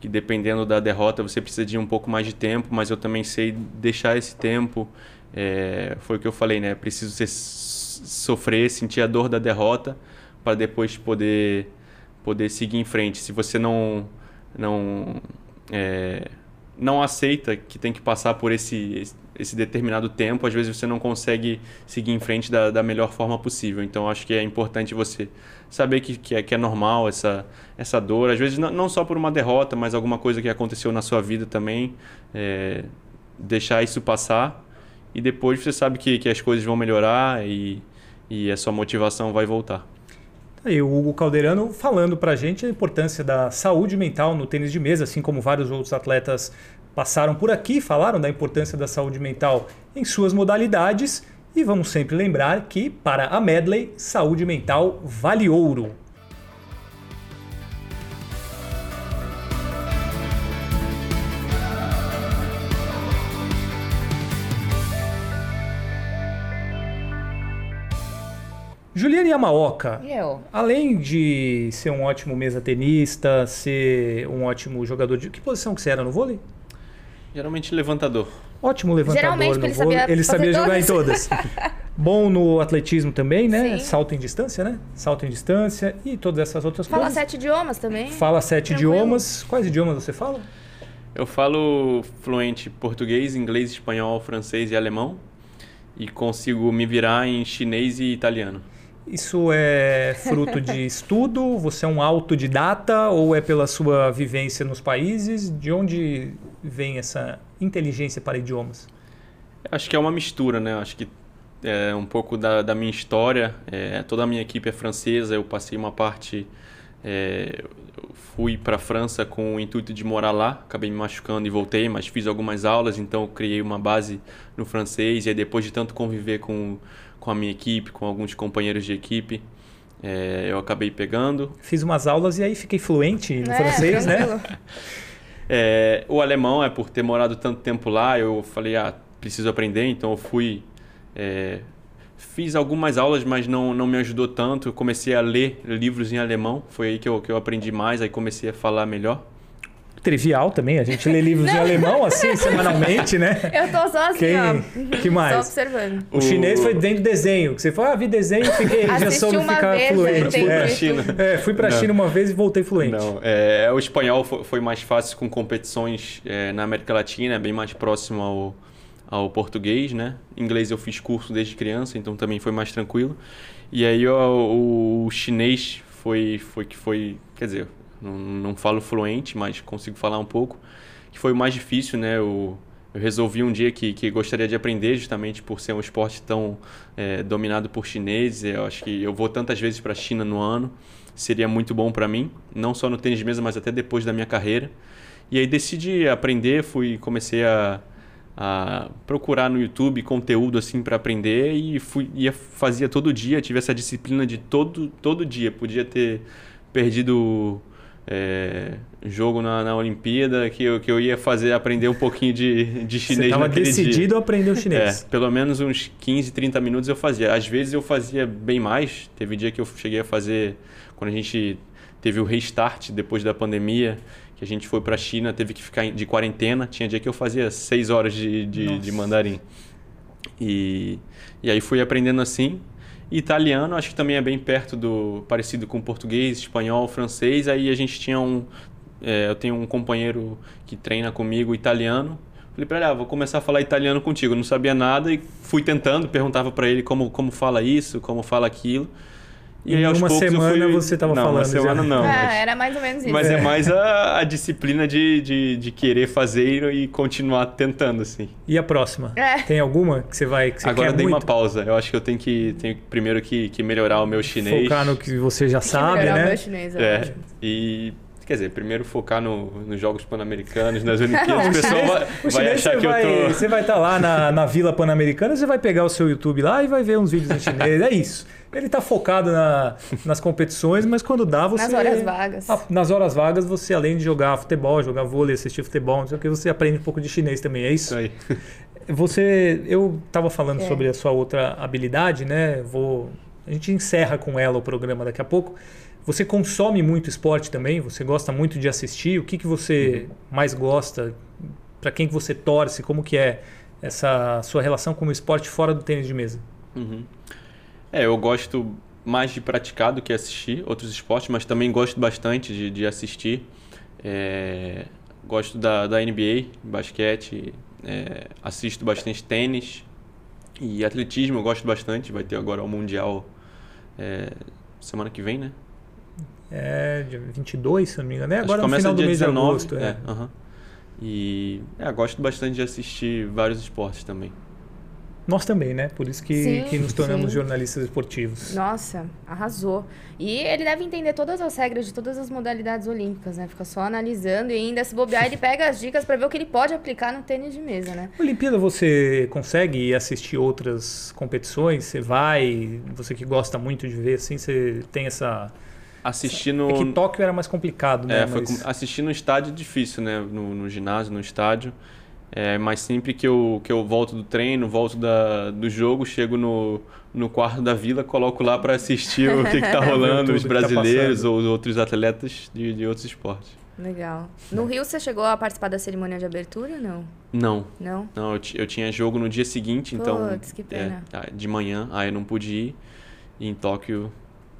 que dependendo da derrota você precisa de um pouco mais de tempo, mas eu também sei deixar esse tempo é, foi o que eu falei, né? Preciso ser, sofrer, sentir a dor da derrota para depois poder poder seguir em frente. Se você não não é, não aceita que tem que passar por esse esse determinado tempo, às vezes você não consegue seguir em frente da, da melhor forma possível. Então acho que é importante você saber que, que, é, que é normal essa, essa dor, às vezes não, não só por uma derrota, mas alguma coisa que aconteceu na sua vida também, é, deixar isso passar e depois você sabe que, que as coisas vão melhorar e, e a sua motivação vai voltar. Tá aí o Hugo Calderano falando para a gente a importância da saúde mental no tênis de mesa, assim como vários outros atletas passaram por aqui, falaram da importância da saúde mental em suas modalidades. E vamos sempre lembrar que, para a Medley, saúde mental vale ouro. Yamaoka, eu. além de ser um ótimo mesa tenista, ser um ótimo jogador de. Que posição que você era no vôlei? Geralmente levantador. Ótimo levantador Geralmente, no ele vôlei. Sabia ele sabia jogar em todas. Bom no atletismo também, né? Sim. Salto em distância, né? Salto em distância e todas essas outras fala coisas. Fala sete idiomas também. Fala sete Tranquilo. idiomas. Quais idiomas você fala? Eu falo fluente português, inglês, espanhol, francês e alemão. E consigo me virar em chinês e italiano. Isso é fruto de estudo? Você é um autodidata ou é pela sua vivência nos países? De onde vem essa inteligência para idiomas? Acho que é uma mistura, né? Acho que é um pouco da, da minha história. É, toda a minha equipe é francesa. Eu passei uma parte, é, fui para a França com o intuito de morar lá. Acabei me machucando e voltei, mas fiz algumas aulas, então criei uma base no francês. E aí, depois de tanto conviver com com a minha equipe, com alguns companheiros de equipe. É, eu acabei pegando. Fiz umas aulas e aí fiquei fluente no é, francês, né? É, o alemão é por ter morado tanto tempo lá, eu falei, ah, preciso aprender, então eu fui. É, fiz algumas aulas, mas não, não me ajudou tanto. Eu comecei a ler livros em alemão, foi aí que eu, que eu aprendi mais, aí comecei a falar melhor. Trivial também. A gente lê livros em alemão, assim, semanalmente, né? Eu tô só assim, Quem- ó. que mais? Só observando. O chinês foi dentro do desenho. Que você falou, ah, vi desenho, fiquei, já soube ficar vez, fluente. entendi Fui pra É. China. É, fui pra Não. China uma vez e voltei fluente. Não, é, o espanhol fo- foi mais fácil com competições é, na América Latina, é bem mais próximo ao, ao português, né? Inglês eu fiz curso desde criança, então também foi mais tranquilo. E aí ó, o, o chinês foi, foi que foi, quer dizer, não, não falo fluente, mas consigo falar um pouco, que foi o mais difícil, né? O, eu resolvi um dia que, que gostaria de aprender, justamente por ser um esporte tão é, dominado por chineses. Eu acho que eu vou tantas vezes para a China no ano, seria muito bom para mim, não só no tênis de mesa, mas até depois da minha carreira. E aí decidi aprender, fui comecei a, a procurar no YouTube conteúdo assim para aprender e fui ia fazia todo dia, tive essa disciplina de todo todo dia, podia ter perdido é, jogo na, na Olimpíada que eu, que eu ia fazer aprender um pouquinho de, de Você chinês estava naquele dia. decidido a aprender o chinês. É, pelo menos uns 15, 30 minutos eu fazia. Às vezes eu fazia bem mais. Teve dia que eu cheguei a fazer quando a gente teve o restart depois da pandemia, que a gente foi para a China, teve que ficar de quarentena. Tinha dia que eu fazia 6 horas de, de, de mandarim. E, e aí fui aprendendo assim. E italiano, acho que também é bem perto do parecido com português, espanhol, francês. Aí a gente tinha um é, eu tenho um companheiro que treina comigo italiano. Falei para ele, ah, vou começar a falar italiano contigo. Eu não sabia nada e fui tentando, perguntava para ele como como fala isso, como fala aquilo. E aos uma poucos eu semana fui... você tava não, falando uma semana já. não. é, mas- era mais ou menos isso. mas É. é mais a, a disciplina de, de, de querer fazer e continuar tentando, assim. E a próxima? É. Tem alguma que você vai que você Agora quer eu dei uma muito pausa. Eu acho que eu tenho que tenho primeiro que, que melhorar o meu chinês. focar no que você já Tem sabe, melhorar o né? meu chinês, É, acho. e quer dizer, primeiro focar no, nos Jogos Pan-Americanos, nas Olimpíadas. O pessoal vai, o vai achar você que vai, eu tô. Você vai estar lá na, na Vila Pan-Americana, você vai pegar o seu YouTube lá e vai ver uns vídeos em chinês. É isso. Ele tá focado na- nas competições, mas quando dá, você. Nas horas vagas. Ah, nas horas vagas, você, além de jogar futebol, jogar vôlei, assistir futebol, não sei o que, você aprende um pouco de chinês também, é isso? Isso aí. Você, eu estava falando É. sobre a sua outra habilidade, né? Vou, a gente encerra com ela o programa daqui a pouco. Você consome muito esporte também? Você gosta muito de assistir? O que, que você mais gosta? Para quem que você torce? Como que é essa sua relação com o esporte fora do tênis de mesa? Uhum. É, eu gosto mais de praticar do que assistir outros esportes, mas também gosto bastante de, de assistir. É, gosto da, da NBA, basquete, é, assisto bastante tênis e atletismo eu gosto bastante. Vai ter agora o Mundial é, semana que vem, né? É dia 22, se não me engano. É agora no começa final do dia mês 19. de agosto. É. é, aham. E é, gosto bastante de assistir vários esportes também. Nós também, né? Por isso que, Sim, que nos tornamos sim. jornalistas esportivos. Nossa, arrasou. E ele deve entender todas as regras de todas as modalidades olímpicas, né? Fica só analisando e ainda se bobear, ele pega as dicas pra ver o que ele pode aplicar no tênis de mesa, né? Olimpíada você consegue ir assistir outras competições? Você vai? Você que gosta muito de ver, assim, você tem essa. Assistir no. É que Tóquio era mais complicado, né? É, foi Mas- assistir no estádio é difícil, né? No, no ginásio, no estádio. É, mas sempre que eu, que eu volto do treino, volto da, do jogo, chego no, no quarto da vila, coloco lá para assistir o que, que tá rolando, tudo os tá brasileiros passando. ou os outros atletas de, de outros esportes. Legal. No Rio você chegou a participar da cerimônia de abertura ou não? Não, Não? não, eu, eu tinha jogo no dia seguinte, então. Puts, que pena. é, de manhã, aí eu não pude ir. E em Tóquio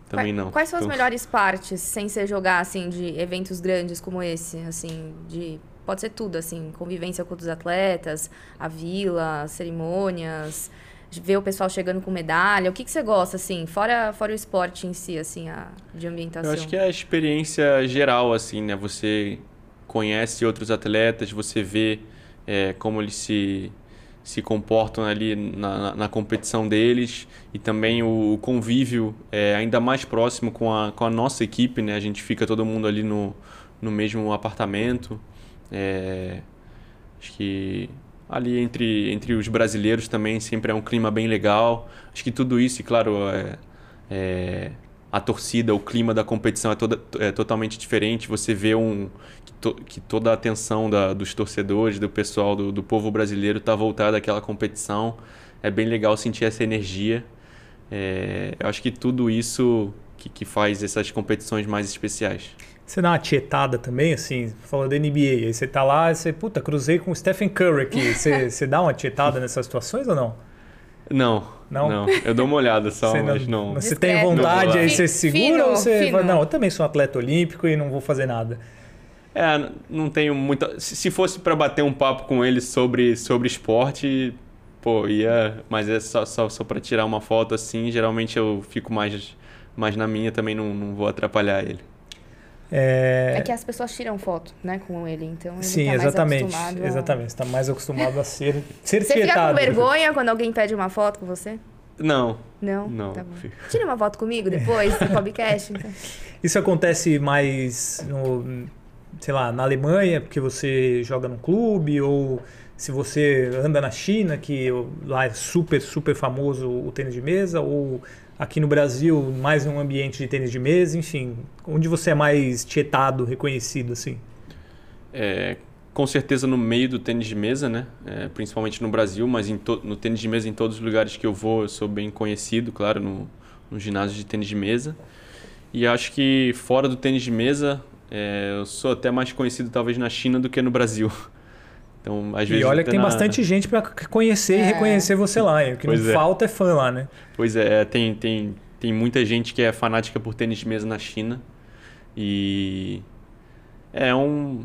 também não. Quais são as Então, melhores partes, sem ser jogar, assim, de eventos grandes como esse? Assim, de... Pode ser tudo, assim, convivência com os atletas, a vila, cerimônias, ver o pessoal chegando com medalha. O que, que você gosta, assim, fora, fora o esporte em si, assim, a, de ambientação? Eu acho que é a experiência geral, assim, né? Você conhece outros atletas, você vê é, como eles se, se comportam ali na, na, na competição deles e também o, o convívio é ainda mais próximo com a, com a nossa equipe, né? A gente fica todo mundo ali no, no mesmo apartamento. É, acho que ali entre, entre os brasileiros também sempre é um clima bem legal. Acho que tudo isso, e claro, é, é, a torcida, o clima da competição é, toda, é totalmente diferente. Você vê um, que, to, que toda a atenção da, dos torcedores, do pessoal, do, do povo brasileiro está voltada àquela competição. É bem legal sentir essa energia. É, eu acho que tudo isso que, que faz essas competições mais especiais. Você dá uma tietada também, assim, falando da NBA, aí você tá lá, você, puta, cruzei com o Stephen Curry aqui. Você, você dá uma tietada nessas situações ou não? Não, Não? não. Eu dou uma olhada só, Você mas não. Você tem vontade, Não, aí não. você se segura Fino, ou você fino. fala, não, eu também sou atleta olímpico e não vou fazer nada. É, não tenho muita. Se se fosse pra bater um papo com ele sobre, sobre esporte, pô, ia. Mas é só, só, só pra tirar uma foto assim, geralmente eu fico mais, mais na minha, também não, não vou atrapalhar ele. É, É que as pessoas tiram foto, né, com ele, então ele Sim, tá mais exatamente. acostumado a- Exatamente. Você tá mais acostumado a ser, ser Você fica com vergonha quando alguém pede uma foto com você? Não, Não? não. Tá Tira uma foto comigo depois, no podcast. Então. Isso acontece mais, no, sei lá, na Alemanha, porque você joga num clube, ou se você anda na China, que lá é super, super famoso o tênis de mesa, ou aqui no Brasil, mais um ambiente de tênis de mesa, enfim, onde você é mais tietado, reconhecido, assim. É, com certeza no meio do tênis de mesa, né? É, principalmente no Brasil, mas no tênis de mesa em todos os lugares que eu vou, eu sou bem conhecido, claro, no, no ginásio de tênis de mesa. E acho que fora do tênis de mesa, é, eu sou até mais conhecido talvez na China do que no Brasil. Então, às vezes E olha que tem na- bastante gente para conhecer e É. reconhecer você lá. O que Pois não é. falta é fã lá, né? Pois é, tem, tem, tem muita gente que é fanática por tênis de mesa na China. E é um.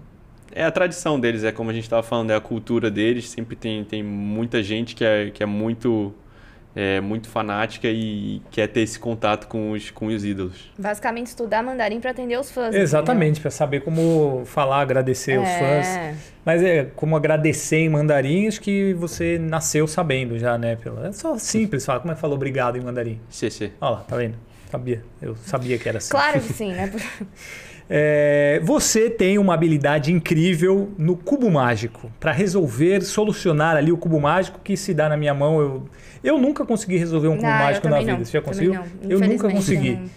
É a tradição deles, é como a gente estava falando, é a cultura deles. Sempre tem, tem muita gente que é, que é muito é, muito fanática e quer ter esse contato com os, com os ídolos. Basicamente, estudar mandarim pra atender os fãs. Exatamente, para saber como falar, agradecer entendeu? os fãs. É. Mas é como agradecer em mandarim, acho que você nasceu sabendo já, né? É só simples falar. Como é que fala obrigado em mandarim? CC. Olha lá, tá vendo? Sabia. Eu sabia que era assim. Claro que sim, né? É, você tem uma habilidade incrível no cubo mágico para resolver, solucionar ali o cubo mágico que se dá na minha mão. Eu, eu nunca consegui resolver um cubo Não, eu mágico na vida. não, Você já conseguiu? Eu nunca consegui. não-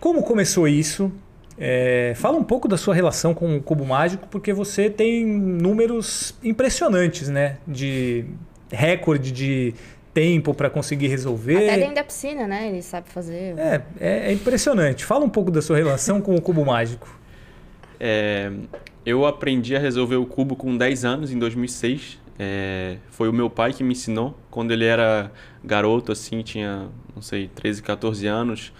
Como começou isso? É, fala um pouco da sua relação com o cubo mágico, porque você tem números impressionantes, né? De recorde de tempo para conseguir resolver. Até dentro da piscina, né? Ele sabe fazer. É, é, é impressionante. Fala um pouco da sua relação com o cubo mágico. É, eu aprendi a resolver o cubo com 10 anos, em 2006. É, foi o meu pai que me ensinou. Quando ele era garoto, assim, tinha, não sei, 13, 14 anos.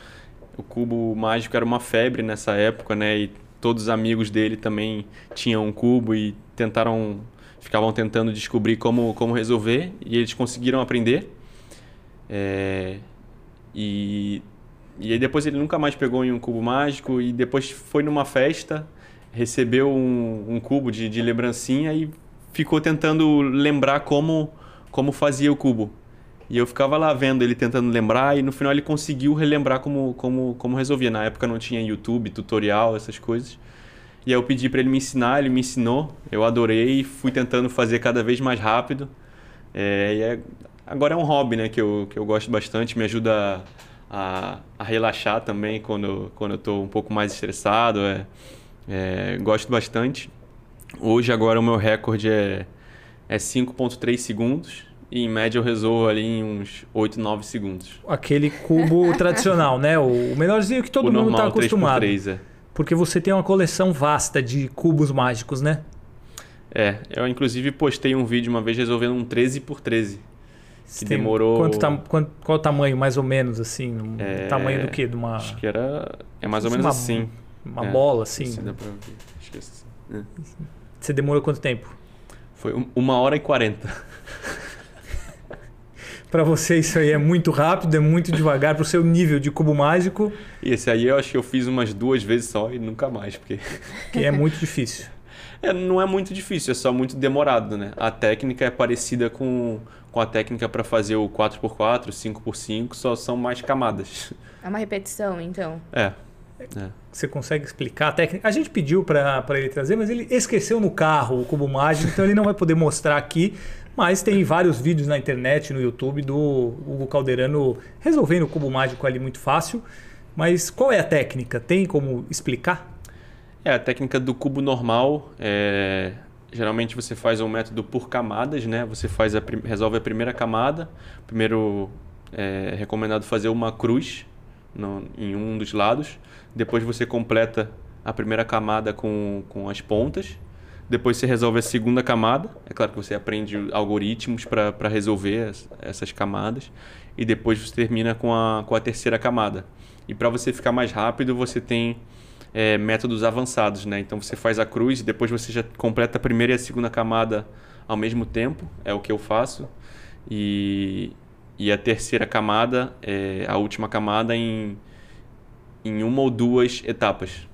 O cubo mágico era uma febre nessa época, né? E todos os amigos dele também tinham um cubo e tentaram, ficavam tentando descobrir como, como resolver. E eles conseguiram aprender. É, e, e aí depois ele nunca mais pegou em um cubo mágico e depois foi numa festa, recebeu um, um cubo de, de lembrancinha e ficou tentando lembrar como, como fazia o cubo. E eu ficava lá vendo ele tentando lembrar e no final ele conseguiu relembrar como, como, como resolvia. Na época não tinha YouTube, tutorial, essas coisas. E aí eu pedi para ele me ensinar, ele me ensinou, eu adorei, fui tentando fazer cada vez mais rápido. É, e é- agora é um hobby né, que, eu, que eu gosto bastante, me ajuda a, a relaxar também quando, quando eu estou um pouco mais estressado. É, é, gosto bastante. Hoje agora o meu recorde é, é 5.3 segundos e em média eu resolvo ali em uns 8, 9 segundos. Aquele cubo tradicional, né? O o melhorzinho que todo o mundo está acostumado. 3x3, é. Porque você tem uma coleção vasta de cubos mágicos, né? É, eu inclusive postei um vídeo uma vez resolvendo um 13 por 13. Você Que demorou- Quanto quanto- qual o tamanho, mais ou menos, assim? Um É, tamanho do quê? De uma, Acho que era. É mais ou menos uma- assim. uma É, bola, assim? Assim dá pra ver. Acho que é assim. É. Você demorou quanto tempo? Foi um- uma hora e quarenta. Para você isso aí é muito rápido, é muito devagar para o seu nível de cubo mágico, E esse aí eu acho que eu fiz umas duas vezes só e nunca mais, porque que é muito difícil. é, não é muito difícil, é só muito demorado, né? A técnica é parecida com, com a técnica para fazer o 4x4, 5x5, só são mais camadas. É uma repetição, então. É. Você consegue explicar a técnica? A gente pediu para ele trazer, mas ele esqueceu no carro o cubo mágico, então ele não vai poder mostrar aqui. Mas tem vários vídeos na internet, no YouTube, do Hugo Calderano resolvendo o cubo mágico ali muito fácil. Mas qual é a técnica? Tem como explicar? É, a técnica do cubo normal é. Geralmente você faz um método por camadas, né? Você faz a, resolve a primeira camada. Primeiro é recomendado fazer uma cruz no- em um dos lados. Depois você completa a primeira camada com, com as pontas. Depois você resolve a segunda camada. É claro que você aprende algoritmos para resolver as, essas camadas. E depois você termina com a, com a terceira camada. E para você ficar mais rápido, você tem é, métodos avançados. Né? Então você faz a cruz e depois você já completa a primeira e a segunda camada ao mesmo tempo. É o que eu faço. E, e a terceira camada, é a última camada, em, em uma ou duas etapas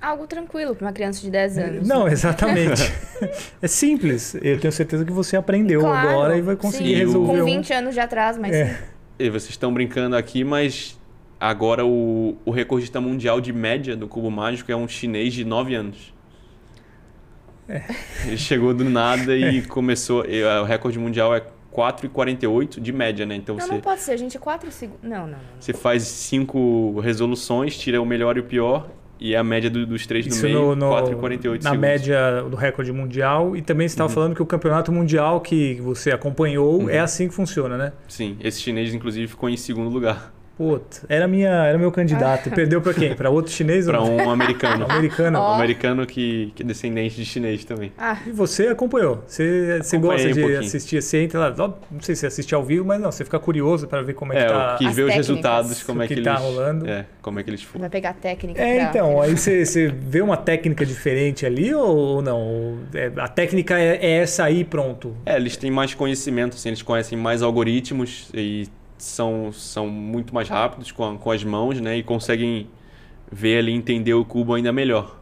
algo tranquilo para uma criança de 10 anos. Não, né? exatamente. é simples. Eu tenho certeza que você aprendeu claro, agora e vai conseguir sim, resolver. Com 20 um... anos de atrás, mas. É. E vocês estão brincando aqui, mas agora o, o recordista mundial de média do cubo mágico é um chinês de 9 anos. É. Ele chegou do nada e é. começou. O recorde mundial é 4,48 de média, né? Então não, você. Não pode ser, a gente é 4 segundos. Não, não, não. Você faz cinco resoluções, tira o melhor e o pior e a média do, dos três Isso do meio, no, no, 4,48 Na segundos. média do recorde mundial. E também você estava uhum. falando que o campeonato mundial que você acompanhou uhum. é assim que funciona, né? Sim, esse chinês, inclusive, ficou em segundo lugar. Puta, era, minha, era meu candidato. Perdeu para quem? Para outro chinês? Para um americano. americano. Oh. Um americano que, que é descendente de chinês também. Ah. E você acompanhou? Você, você gosta de um assistir? Você entra lá, não sei se assiste ao vivo, mas não, você fica curioso para ver como é, é que tá... Eu quis ver os resultados, como é que, que tá eles... rolando. É, como é que eles foram. Vai pegar técnica. É, pra... então, aí você, você vê uma técnica diferente ali ou não? É, a técnica é, é essa aí pronto? É, eles têm mais conhecimento, assim, eles conhecem mais algoritmos e são, são muito mais rápidos com, com as mãos, né? E conseguem ver ali, entender o cubo ainda melhor.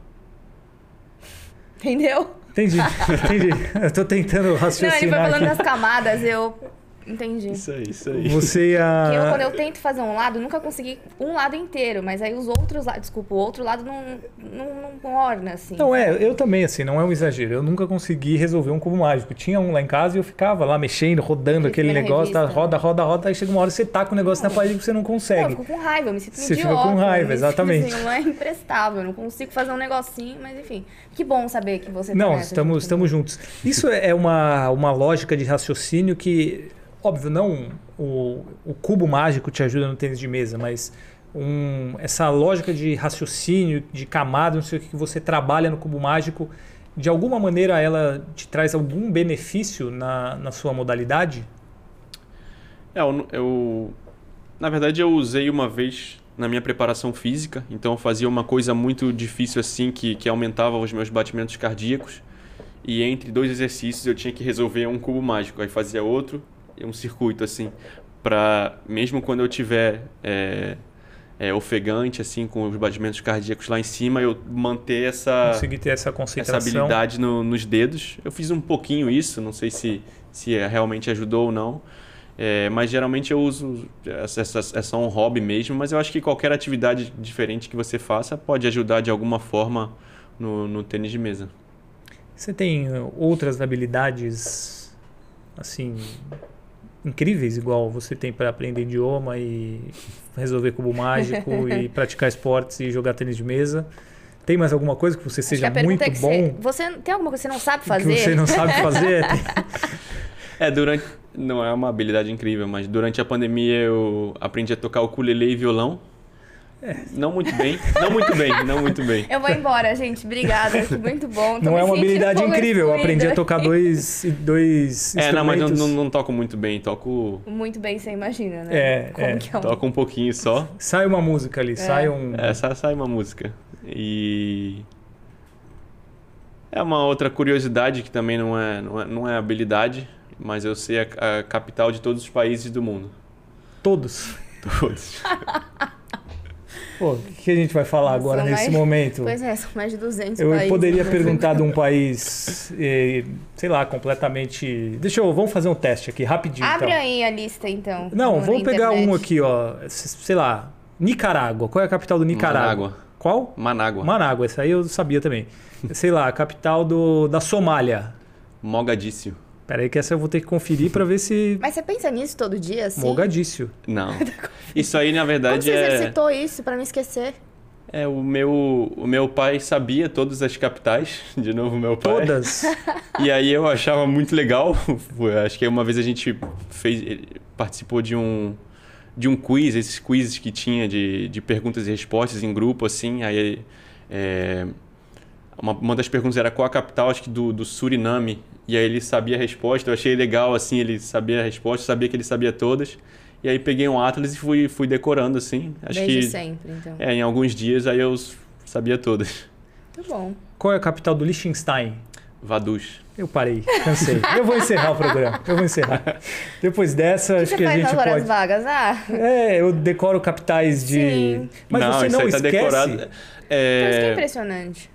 Entendeu? Entendi, entendi. Eu tô tentando raciocinar. Não, ele foi falando aqui. das camadas, eu Entendi. Isso aí, isso aí. Você ia... eu, quando eu tento fazer um lado, nunca consegui um lado inteiro, mas aí os outros lados, desculpa, o outro lado não, não, não orna, assim. Não, é, eu também, assim, não é um exagero. Eu nunca consegui resolver um cubo mágico. Tinha um lá em casa e eu ficava lá mexendo, rodando aquele negócio, tá, roda, roda, roda, aí chega uma hora você tá com o negócio não. na parede que você não consegue. Não, eu fico com raiva, eu me sinto Você fica com raiva, exatamente. Assim, não é imprestável, eu não consigo fazer um negocinho, mas enfim. Que bom saber que você Não, estamos, estamos juntos. Isso é uma, uma lógica de raciocínio que Óbvio, não o, o cubo mágico te ajuda no tênis de mesa, mas um, essa lógica de raciocínio, de camada, não sei o que você trabalha no cubo mágico, de alguma maneira ela te traz algum benefício na, na sua modalidade? É, eu, eu, na verdade eu usei uma vez na minha preparação física, então eu fazia uma coisa muito difícil assim que, que aumentava os meus batimentos cardíacos e entre dois exercícios eu tinha que resolver um cubo mágico, aí fazia outro, um circuito assim para mesmo quando eu tiver é, é, ofegante assim com os batimentos cardíacos lá em cima eu manter essa conseguir ter essa concentração. essa habilidade no, nos dedos. Eu fiz um pouquinho isso não sei se se realmente ajudou ou não. É, mas geralmente eu uso essa, essa, é só um hobby mesmo mas eu acho que qualquer atividade diferente que você faça pode ajudar de alguma forma no, no tênis de mesa. Você tem outras habilidades assim incríveis, igual você tem para aprender idioma e resolver cubo mágico e praticar esportes e jogar tênis de mesa. Tem mais alguma coisa que você Acho seja que muito é bom? Você, você, tem alguma coisa que você não sabe fazer? Que você não sabe fazer? é, durante não é uma habilidade incrível, mas durante a pandemia eu aprendi a tocar ukulele e violão. É. Não muito bem, não muito bem, não muito bem. Eu vou embora, gente. Obrigada. Muito bom. Tô não é uma habilidade incrível. Eu aprendi a tocar dois, dois É, não, mas não, não, não, toco muito bem. Toco... Muito bem, você imagina, né? É, Como é. Que é um... Toco um pouquinho só. Sai uma música ali, é. sai um... É, sai, sai uma música. E... É uma outra curiosidade que também não é, não é, não é habilidade, mas eu sei a, a capital de todos os países do mundo. Todos? Todos. Pô, o que a gente vai falar agora são nesse mais, momento? Pois é, são mais de 200 eu países. Eu poderia perguntar de um país, eh, sei lá, completamente... Deixa eu... Vamos fazer um teste aqui, rapidinho. Abre então. aí a lista, então. Não, vamos pegar internet. um aqui, ó. Sei lá, Nicarágua. Qual é a capital do Nicarágua? Manágua. Qual? Manágua. Manágua, essa aí eu sabia também. sei lá, a capital do, da Somália. Mogadíscio. Peraí que essa eu vou ter que conferir para ver se... Mas você pensa nisso todo dia, assim? Mogadício. Não. Isso aí, na verdade, Como você é... exercitou isso para não esquecer? É, o meu, o meu pai sabia todas as capitais, de novo meu pai. Todas? E aí eu achava muito legal, acho que uma vez a gente fez, participou de um, de um quiz, esses quizzes que tinha de, de perguntas e respostas em grupo, assim, aí É, uma, uma das perguntas era qual a capital, acho que do, do Suriname. E aí ele sabia a resposta. Eu achei legal, assim, ele sabia a resposta, sabia que ele sabia todas. E aí peguei um Atlas e fui, fui decorando, assim. Acho Desde que, sempre, então. É, em alguns dias aí eu sabia todas. Muito bom. Qual é a capital do Liechtenstein? Vaduz. Eu parei, cansei. Eu vou encerrar o programa. Eu vou encerrar. Depois dessa, O que acho você que a faz gente nas horas pode. vagas? Ah, É, eu decoro capitais de. Sim. Mas você isso não aí tá esquece. decorado. então isso que é É, impressionante.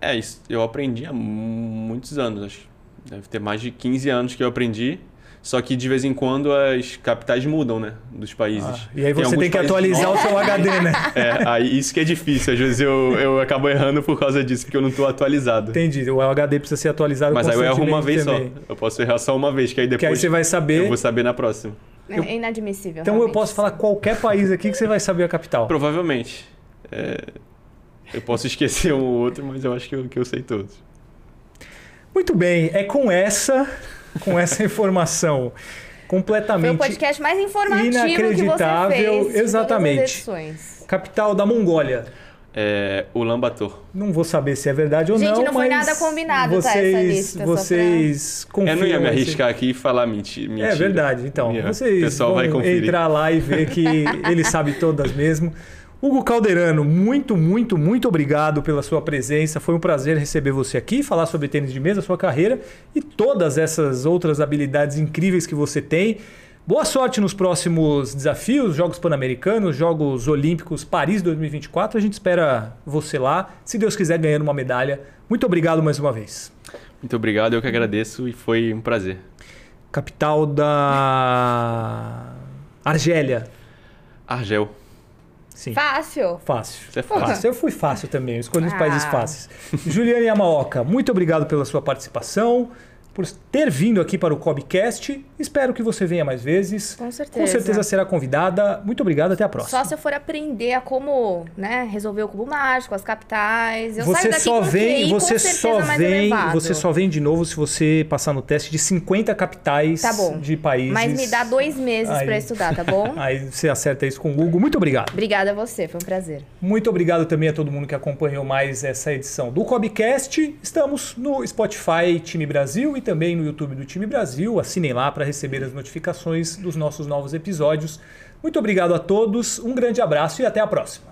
É, isso eu aprendi há muitos anos, acho. Deve ter mais de 15 anos que eu aprendi. Só que de vez em quando as capitais mudam, né? Dos países. Ah, e aí você alguns tem que atualizar novos. o seu HD, né? É, aí isso que é difícil. Às vezes eu, eu acabo errando por causa disso, porque eu não tô atualizado. Entendi. O HD precisa ser atualizado Mas aí eu erro uma vez constantemente só. também. Eu posso errar só uma vez, que aí Que aí depois você vai saber. eu vou saber na próxima. Eu- É inadmissível. Então eu realmente. posso falar qualquer país aqui que você vai saber a capital. Provavelmente. É, eu posso esquecer um ou outro, mas eu acho que eu, que eu sei todos. Muito bem, é com essa, com essa informação Foi o completamente podcast mais informativo que você inacreditável, fez. de todas as exatamente. capital da Mongólia. É, Ulaanbaatar. Não vou saber se é verdade ou Gente, não, não foi mas nada combinado, tá, vocês, essa lista, só pra- vocês Eu não ia me arriscar aqui e falar menti mentira. É verdade. Então, Ia. vocês O pessoal vão entrar lá e ver que ele sabe todas mesmo. Hugo Calderano, muito, muito, muito obrigado pela sua presença. Foi um prazer receber você aqui, falar sobre tênis de mesa, sua carreira e todas essas outras habilidades incríveis que você tem. Boa sorte nos próximos desafios, Jogos Pan-Americanos, Jogos Olímpicos Paris 2024. A gente espera você lá, se Deus quiser, ganhando uma medalha. Muito obrigado mais uma vez. Muito obrigado, eu que agradeço e foi um prazer. Capital da Argélia. Argel. Sim. Fácil. Fácil. Isso é fácil. Fácil. Eu fui fácil também, eu escolhi os Ah. países fáceis. Juliana Yamaoka, muito obrigado pela sua participação, por ter vindo aqui para o Cobcast. Espero que você venha mais vezes. Com certeza. Com certeza será convidada. Muito obrigado, até a próxima. Só se eu for aprender a como né, resolver o cubo mágico, as capitais. Eu você só vem, QI, você só vem, você só vem de novo se você passar no teste de 50 capitais Tá bom. de países. Mas me dá dois meses pra estudar, tá bom? Aí você acerta isso com o Hugo. Muito obrigado. Obrigada a você, foi um prazer. Muito obrigado também a todo mundo que acompanhou mais essa edição do Cobcast. Estamos no Spotify Time Brasil e também no YouTube do Time Brasil. Assinem lá para receber as notificações dos nossos novos episódios. Muito obrigado a todos, um grande abraço e até a próxima.